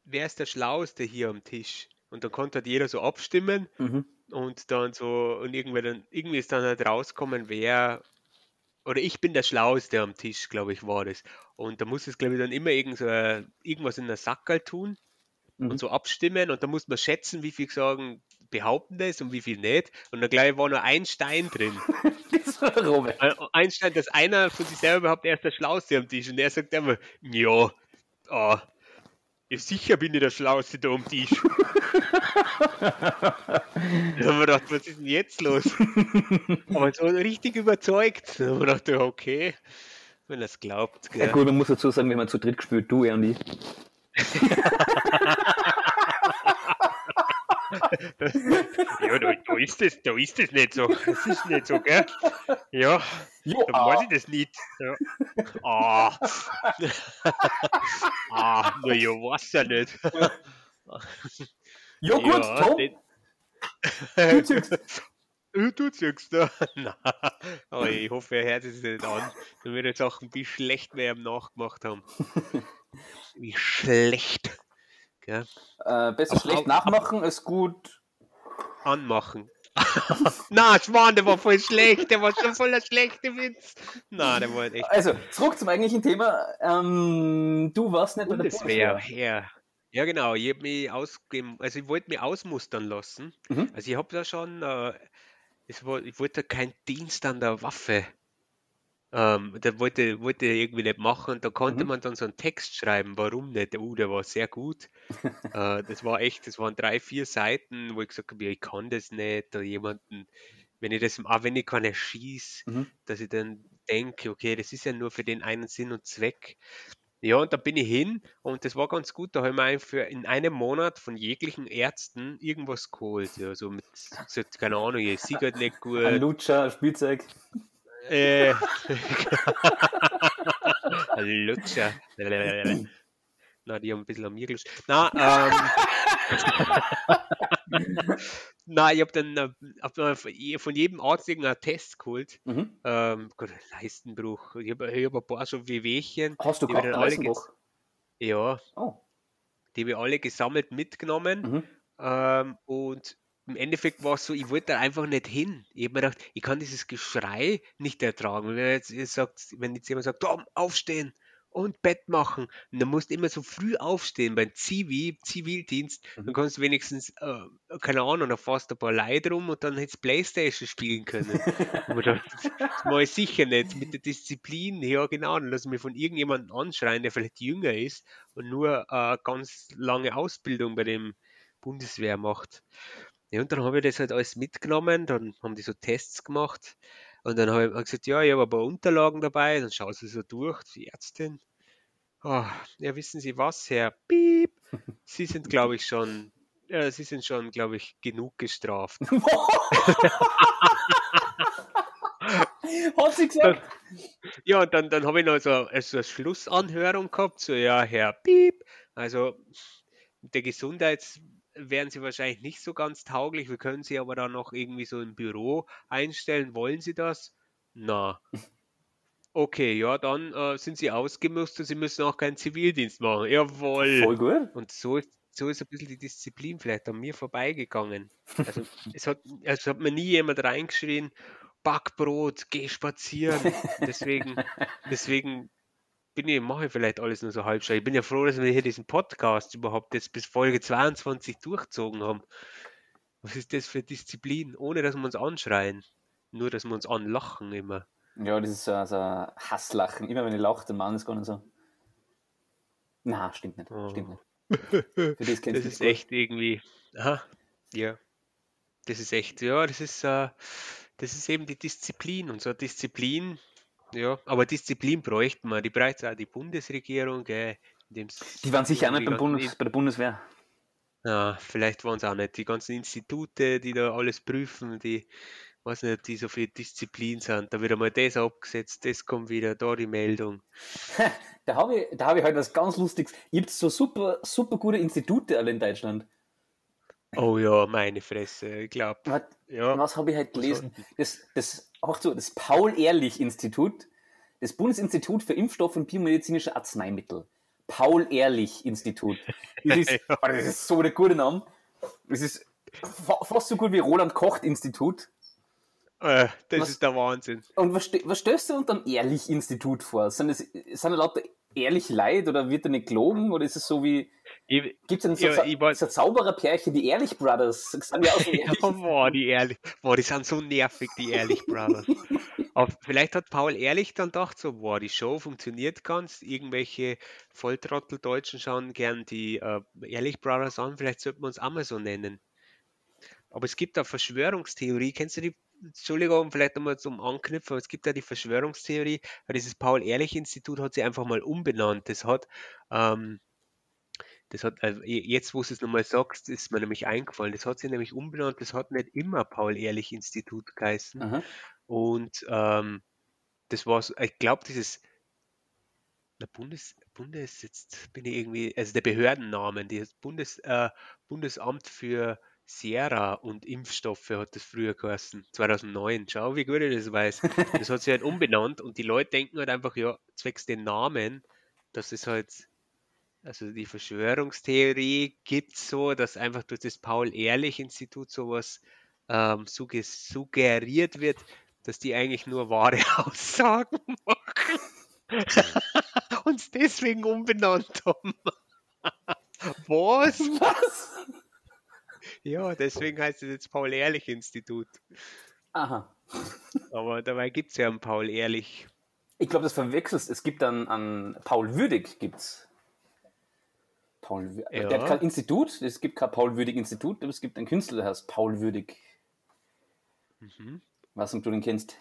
wer ist der Schlauste hier am Tisch? Und dann konnte halt jeder so abstimmen mhm. und dann so, und irgendwie, dann, irgendwie ist dann halt rauskommen, wer, oder ich bin der Schlauste am Tisch, glaube ich, war das. Und da muss es, glaube ich, dann immer irgend so, äh, irgendwas in der Sackerl tun Mhm. und so abstimmen und da muss man schätzen, wie viel sagen, behaupten das und wie viel nicht. Und dann gleich war nur ein Stein drin. Das war der Robert. Äh, Ein Stein, dass einer von sich selber behauptet, er ist der Schlauste am Tisch und er sagt immer, ja, ah, Ja, sicher bin ich der Schlauste da am Tisch. da haben wir gedacht, was ist denn jetzt los? Aber so richtig überzeugt. Da haben wir gedacht, ja, okay, wenn er es glaubt. Ja gut, man muss dazu sagen, wir haben zu dritt gespielt, du, er und ich. Ja, da, da, ist das, da ist das nicht so. Das ist nicht so, gell? Ja, Jo, dann weiß ich das nicht. Ja. Ah. ah, na ja, weiß ja nicht. ja gut, Ja, Tom, den- du. Äh, Du zügst da. Nein, aber ich hoffe, er hört es nicht an. Dann wird er Sachen, wie schlecht wir ihm nachgemacht haben. Wie schlecht. Gell? Äh, besser Aber schlecht auch- nachmachen als gut. Anmachen. Na, Schwan, der war voll schlecht. Der war schon voller schlechte Witz. Na, der war echt Also, zurück zum eigentlichen Thema. Ähm, du warst nicht bei der Bundeswehr. Bundeswehr. Ja. ja, genau. Ich habe mich ausgegeben, also ich wollte mich ausmustern lassen. Mhm. Also ich habe da schon, äh, es war, ich wollte keinen Dienst an der Waffe. Ähm, da wollte, wollte irgendwie nicht machen da konnte Mhm. man dann so einen Text schreiben, warum nicht. Oh, der war sehr gut. äh, das war echt, das waren drei, vier Seiten, wo ich gesagt habe, ja, ich kann das nicht. Oder jemanden, wenn ich das, auch wenn ich keiner schieß, Mhm. dass ich dann denke, okay, das ist ja nur für den einen Sinn und Zweck. Ja, und da bin ich hin und das war ganz gut. Da habe ich mir einfach für in einem Monat von jeglichen Ärzten irgendwas geholt. Ja, so mit, so, keine Ahnung, ich sehe halt nicht Ein gut. Lutscher, ein Spielzeug. Äh, Lutscher. Na, die haben ein bisschen am mir gelöscht. Na, ähm, na, ich habe dann äh, hab mir von je- von jedem Arzt irgendeinen Test geholt. Mhm. Ähm, Gott, Leistenbruch. Ich habe hab ein paar so Wehwehchen. Hast du alle Leistenbruch? Ja, Oh. die habe ich alle gesammelt mitgenommen. Mhm. Ähm, und im Endeffekt war es so, ich wollte da einfach nicht hin. Ich habe mir gedacht, ich kann dieses Geschrei nicht ertragen. Wenn jetzt sagt, wenn jetzt jemand sagt, Tom, aufstehen und Bett machen, und dann musst du immer so früh aufstehen beim Zivi, Zivildienst, Mhm. dann kannst du wenigstens, äh, keine Ahnung, dann fährst du ein paar Leute rum und dann hättest du Playstation spielen können. Aber das, das mache ich sicher nicht. Mit der Disziplin, ja genau, dann lass ich mich von irgendjemandem anschreien, der vielleicht jünger ist und nur äh, ganz lange Ausbildung bei dem Bundeswehr macht. Ja, und dann habe ich das halt alles mitgenommen, dann haben die so Tests gemacht und dann habe ich gesagt, ja, ich habe ein paar Unterlagen dabei, dann schaut sie so durch, die Ärztin. Ah, ja, wissen Sie was, Herr Piep, Sie sind, glaube ich, schon, äh, Sie sind schon, glaube ich, genug gestraft. Hat sie gesagt? Ja, und dann, dann habe ich noch so, äh, so eine Schlussanhörung gehabt, so, ja, Herr Piep, also der Gesundheits wären Sie wahrscheinlich nicht so ganz tauglich, wir können Sie aber dann noch irgendwie so im Büro einstellen, wollen Sie das? Na. Okay, ja, dann äh, sind Sie ausgemustert, Sie müssen auch keinen Zivildienst machen. Jawohl. Voll gut. Und so ist, so ist ein bisschen die Disziplin vielleicht an mir vorbeigegangen. Also es hat, es hat mir nie jemand reingeschrien, Backbrot, geh spazieren. Deswegen, deswegen bin ich, mache ich vielleicht alles nur so halb Ich bin ja froh, dass wir hier diesen Podcast überhaupt jetzt bis Folge 22 durchgezogen haben. Was ist das für Disziplin? Ohne dass wir uns anschreien. Nur, dass wir uns anlachen immer. Ja, das ist so, so ein Hasslachen. Immer wenn ich lache, dann machen es gar nicht so. Na, stimmt nicht. Oh. Stimmt nicht. Für das Das ist gut. echt irgendwie, aha, ja, das ist echt, ja, das ist, äh, das ist eben die Disziplin und so Disziplin, ja, aber Disziplin bräuchten wir, die bräuchte auch die Bundesregierung, gell, Die waren sicher auch nicht beim Bundes, bei der Bundeswehr. Ja, vielleicht waren es auch nicht die ganzen Institute, die da alles prüfen, die, weiß nicht, die so viel Disziplin sind. Da wird einmal das abgesetzt, das kommt wieder, da die Meldung. Da habe ich, da hab ich halt was ganz Lustiges. Ihr habt so super, super gute Institute alle in Deutschland. Oh ja, meine Fresse, ich glaube, Was, ja. was habe ich halt gelesen? Das, das, auch so, das Paul-Ehrlich-Institut, das Bundesinstitut für Impfstoff und biomedizinische Arzneimittel. Paul-Ehrlich-Institut. Das, ist- oh, das ist so der gute Name. Das ist fa fast so gut wie Roland-Kocht-Institut. Äh, das Was- ist der Wahnsinn. Und was, was stößt du unter einem Ehrlich-Institut vor? Sind es sind da lauter ehrlich Leid oder wird da nicht gelogen oder ist es so wie Gibt es denn so, ja, so Zaubererpärchen, die Ehrlich Brothers? Sind ja, ja boah, die Ehrlich, boah, die sind so nervig, die Ehrlich Brothers. Aber vielleicht hat Paul Ehrlich dann gedacht, so, boah, die Show funktioniert ganz, irgendwelche Volltrottel-Deutschen schauen gern die äh, Ehrlich Brothers an, vielleicht sollten wir uns auch mal so nennen. Aber es gibt da Verschwörungstheorie, kennst du die Entschuldigung, vielleicht nochmal zum Anknüpfen, aber es gibt ja die Verschwörungstheorie, dieses Paul-Ehrlich-Institut hat sich einfach mal umbenannt. Das hat ähm, das hat, also jetzt, wo du es nochmal sagst, ist mir nämlich eingefallen. Das hat sich nämlich umbenannt. Das hat nicht immer Paul-Ehrlich-Institut geheißen. Aha. Und ähm, das war so, ich glaube, dieses na, Bundes, Bundes, jetzt bin ich irgendwie, also der Behördennamen, das Bundes, äh, Bundesamt für Sera und Impfstoffe hat das früher geheißen, 2009. Schau, wie gut ich das weiß. Das hat sich halt umbenannt und die Leute denken halt einfach, ja, zwecks den Namen, dass es halt also die Verschwörungstheorie gibt es so, dass einfach durch das Paul-Ehrlich-Institut sowas ähm, suggeriert wird, dass die eigentlich nur wahre Aussagen machen und es deswegen umbenannt haben. Was? Was? Ja, deswegen heißt es jetzt Paul-Ehrlich-Institut. Aha. Aber dabei gibt es ja ein Paul-Ehrlich. Ich glaube, das verwechselst. Es gibt dann an Paul Würdig gibt's Paul, ja. Der hat kein Institut, es gibt kein Paul Würdig Institut, aber es gibt einen Künstler, der heißt Paul Würdig. Mhm. Was du den kennst?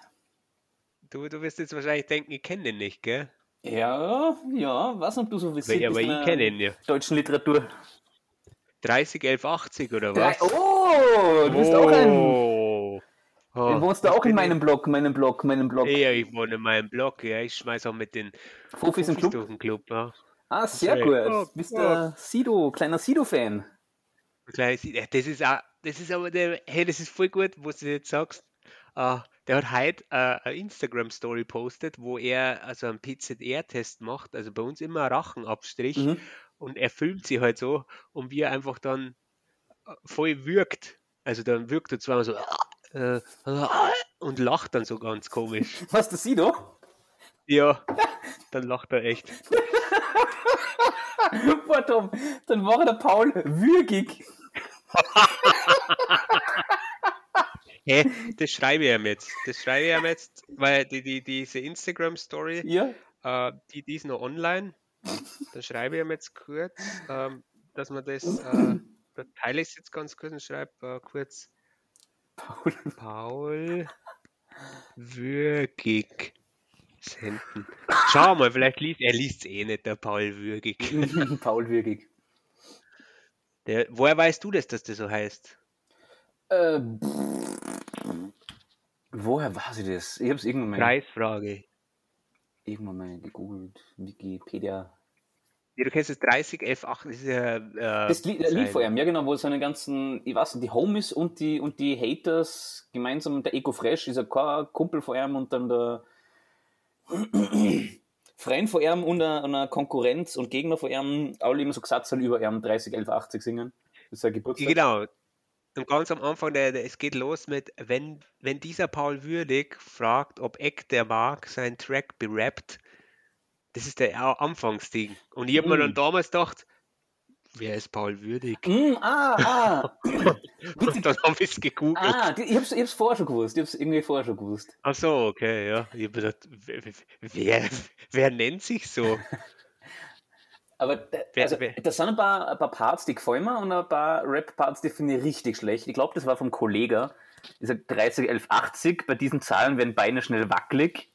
Du, du wirst jetzt wahrscheinlich denken, ich kenne den nicht, gell? Ja, ja, was ob du so versiert ja, aber ich kenne ihn ja. Deutschen Literatur. 30, 11, 80 oder was? Oh, du bist oh. auch ein. Oh, du wohnst da auch in meinem Blog, meinem Blog, meinem Blog. Ja, ich wohne in meinem Blog, ja. Ich schmeiß auch mit den Fufis im Club. Durch den Club ja. Ah, sehr gut. Oh, Bist oh. der Sido, kleiner Sido-Fan. Das ist auch, das ist aber der, hey, das ist voll gut, was du jetzt sagst. Uh, der hat heute uh, eine Instagram-Story postet, wo er also einen PZR-Test macht, also bei uns immer Rachenabstrich mhm. Und er filmt sich halt so und wie er einfach dann äh, voll wirkt. Also dann wirkt er zwar so uh, und lacht dann so ganz komisch. Was, der Sido? Ja, dann lacht er echt. Boah, Tom, dann war der Paul würgig. Hä? Hey, das schreibe ich ihm jetzt. Das schreibe ich ihm jetzt, weil die, die, diese Instagram-Story, ja. äh, die, die ist noch online. Da schreibe ich ihm jetzt kurz, äh, dass man das, äh, da teile ich es jetzt ganz kurz und schreibe äh, kurz Paul, Paul Würgig. Senden. Schau mal, vielleicht liest er liest eh nicht, der Paul Würgig. Paul Würgig. Der, woher weißt du das, dass das so heißt? Äh, woher weiß ich das? Ich habe es irgendwann mal. Preisfrage. Irgendwann mal gegoogelt. Wikipedia. Du kennst das 30 F8, das ist. Äh, das Lied, Lied vor ihm, ja genau, wo seine ganzen, ich weiß nicht, die Homies und die, und die Haters gemeinsam, der Eco Fresh ist ja kein Kumpel vor ihm und dann der Freund von ihm und einer Konkurrenz und Gegner von ihm, alle immer so gesagt über ihm 30, 11, 80 singen. Das ist sein Geburtstag. Genau. Und ganz am Anfang, der, der, es geht los mit, wenn, wenn dieser Paul Würdig fragt, ob Eck der mag, sein Track berappt, das ist der Anfangsding. Und ich habe mm. mir dann damals gedacht, Wer ist Paul Würdig? Mm, ah, ah. und dann haben wir es gegoogelt. Ah, ich hab's, ich hab's vorher schon gewusst. Ich hab's irgendwie vorher schon gewusst. Ach so, okay, ja. Ich hab gedacht, wer, wer, nennt sich so? Aber wer, also, wer? da sind ein paar, ein paar Parts, die gefallen mir und ein paar Rap-Parts, die finde ich richtig schlecht. Ich glaube, das war vom Kollegen. Dieser 30, 11, 80. Bei diesen Zahlen werden Beine schnell wackelig.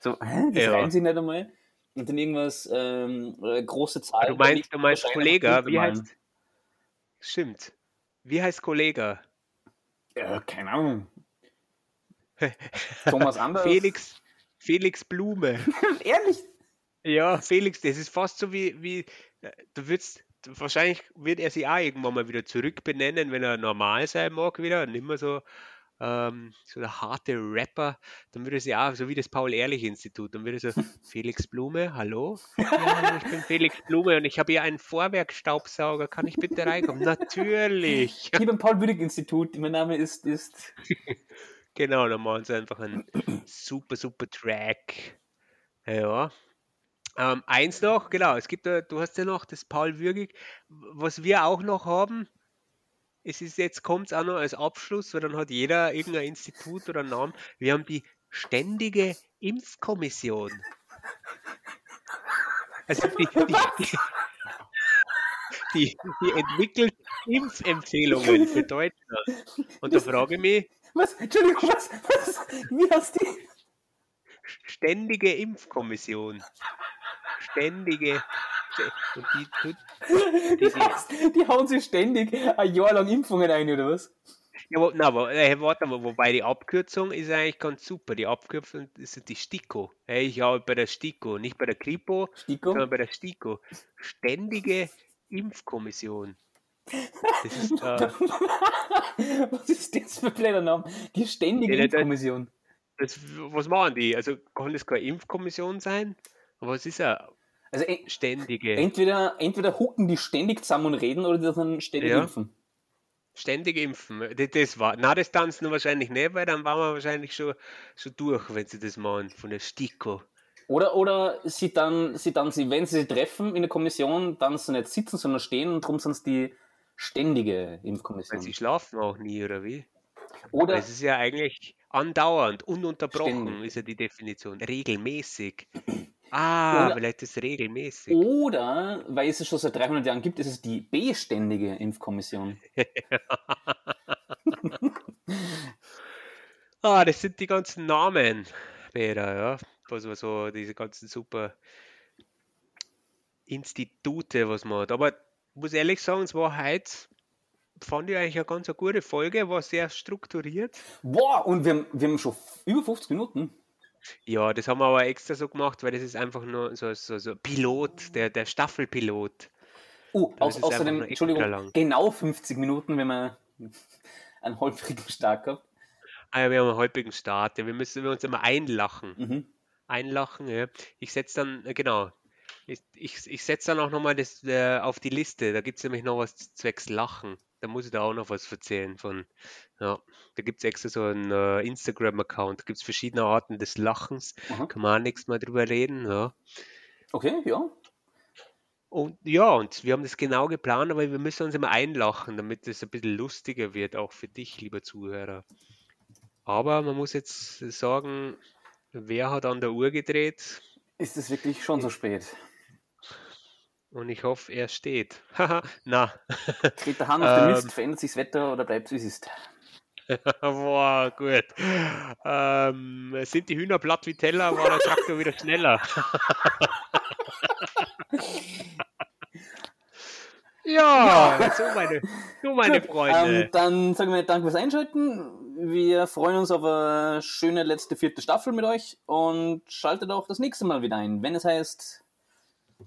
So, hä? Das ja. reihen sie nicht einmal. Und dann irgendwas, ähm, äh, große Zahl. Du meinst, du meinst Kollege, wie heißt. Stimmt. Wie heißt Kollege? Ja, keine Ahnung. Thomas Anders. Felix, Felix Blume. Ehrlich? Ja, Felix, das ist fast so wie, wie du würdest, wahrscheinlich wird er sich auch irgendwann mal wieder zurückbenennen, wenn er normal sein mag wieder, nicht mehr so ähm, so der harte Rapper, dann würde sie auch, so wie das Paul-Ehrlich-Institut, dann würde so, Felix Blume, hallo? Ja, ich bin Felix Blume und ich habe hier einen Vorwerkstaubsauger, kann ich bitte reinkommen? Natürlich! Hier beim Paul-Würdig-Institut, mein Name ist, ist... genau, dann machen sie einfach einen super, super Track. Ja. Ähm, eins noch, genau, es gibt du hast ja noch das Paul Würgig, was wir auch noch haben, es ist jetzt kommt es auch noch als Abschluss, weil dann hat jeder irgendein Institut oder einen Namen. Wir haben die ständige Impfkommission. Also die, die, die, die, entwickelt Impfempfehlungen für Deutschland. Und da frage ich mich, Was? Entschuldigung, was? was? Wie heißt die? ständige Impfkommission. Ständige. Und die Das heißt, die hauen sich ständig ein Jahr lang Impfungen ein, oder was? Ja, wo, na, aber, äh, warte mal, wobei die Abkürzung ist eigentlich ganz super. Die Abkürzung ist die STIKO. Ich habe bei der STIKO, nicht bei der Kripo, Stiko? sondern bei der STIKO. Ständige Impfkommission. Das ist, äh, Was ist das für ein blöder Name? Die ständige Ja, Impfkommission. das, was machen die? Also kann das keine Impfkommission sein? Es ist eine Also e- ständige, entweder, entweder hucken die ständig zusammen und reden oder die dann ständig Ja. impfen. ständig impfen. Das, das war, na, das tanzen wahrscheinlich nicht, weil dann waren wir wahrscheinlich schon, schon durch, wenn sie das machen, von der STIKO. Oder, oder sie dann, sie dann, sie, wenn sie sich treffen in der Kommission, dann sie nicht sitzen, sondern stehen und darum sind es die ständige Weil Impfkommission. sie schlafen auch nie, oder wie? Oder Es ist ja eigentlich andauernd, ununterbrochen Ständig. ist ja die Definition. Regelmäßig. Ah, Oder- vielleicht ist es regelmäßig. Oder, weil es es schon seit 300 Jahren gibt, ist es die beständige Impfkommission. Ah, das sind die ganzen Namen, Peter, ja. Also so diese ganzen super Institute, was man hat. Aber ich muss ehrlich sagen, es war heute, fand ich eigentlich eine ganz eine gute Folge, war sehr strukturiert. Boah, und wir, haben- wir haben schon über 50 Minuten. Ja, das haben wir aber extra so gemacht, weil das ist einfach nur so, so, so Pilot, der, der Staffelpilot. Oh, aus, außerdem, Entschuldigung, genau 50 Minuten, wenn man einen holprigen Start gehabt. Ah ja, wir haben einen halbigen Start. Ja, wir müssen wir uns immer einlachen. Mhm. Einlachen, ja. Ich setze dann, äh, genau, ich, ich, ich setze dann auch nochmal das äh, auf die Liste. Da gibt es nämlich noch was zwecks Lachen. Da muss ich da auch noch was erzählen von, ja, da gibt es extra so einen äh, Instagram-Account. Da gibt es verschiedene Arten des Lachens. Aha. Kann man auch nächstes Mal drüber reden, ja. Okay, ja. Und ja, und wir haben das genau geplant, aber wir müssen uns immer einlachen, damit es ein bisschen lustiger wird, auch für dich, lieber Zuhörer. Aber man muss jetzt sagen, wer hat an der Uhr gedreht? Ist es wirklich schon so spät? Und ich hoffe, er steht. Haha, na. Dreht der Hahn auf den Ähm. Mist, verändert sich das Wetter oder bleibt es, wie es ist? Boah, gut. Ähm, sind die Hühner platt wie Teller, war der Traktor wieder schneller. ja, so meine, so meine Gut, Freunde. Ähm, dann sagen wir Danke fürs Einschalten. Wir freuen uns auf eine schöne letzte vierte Staffel mit euch und schaltet auch das nächste Mal wieder ein, wenn es heißt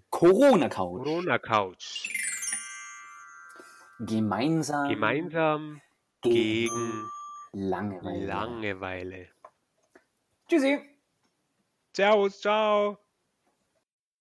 Corona Couch. Corona Couch. Gemeinsam Gemeinsam gegen Langeweile. Langeweile. Tschüssi. Servus, ciao.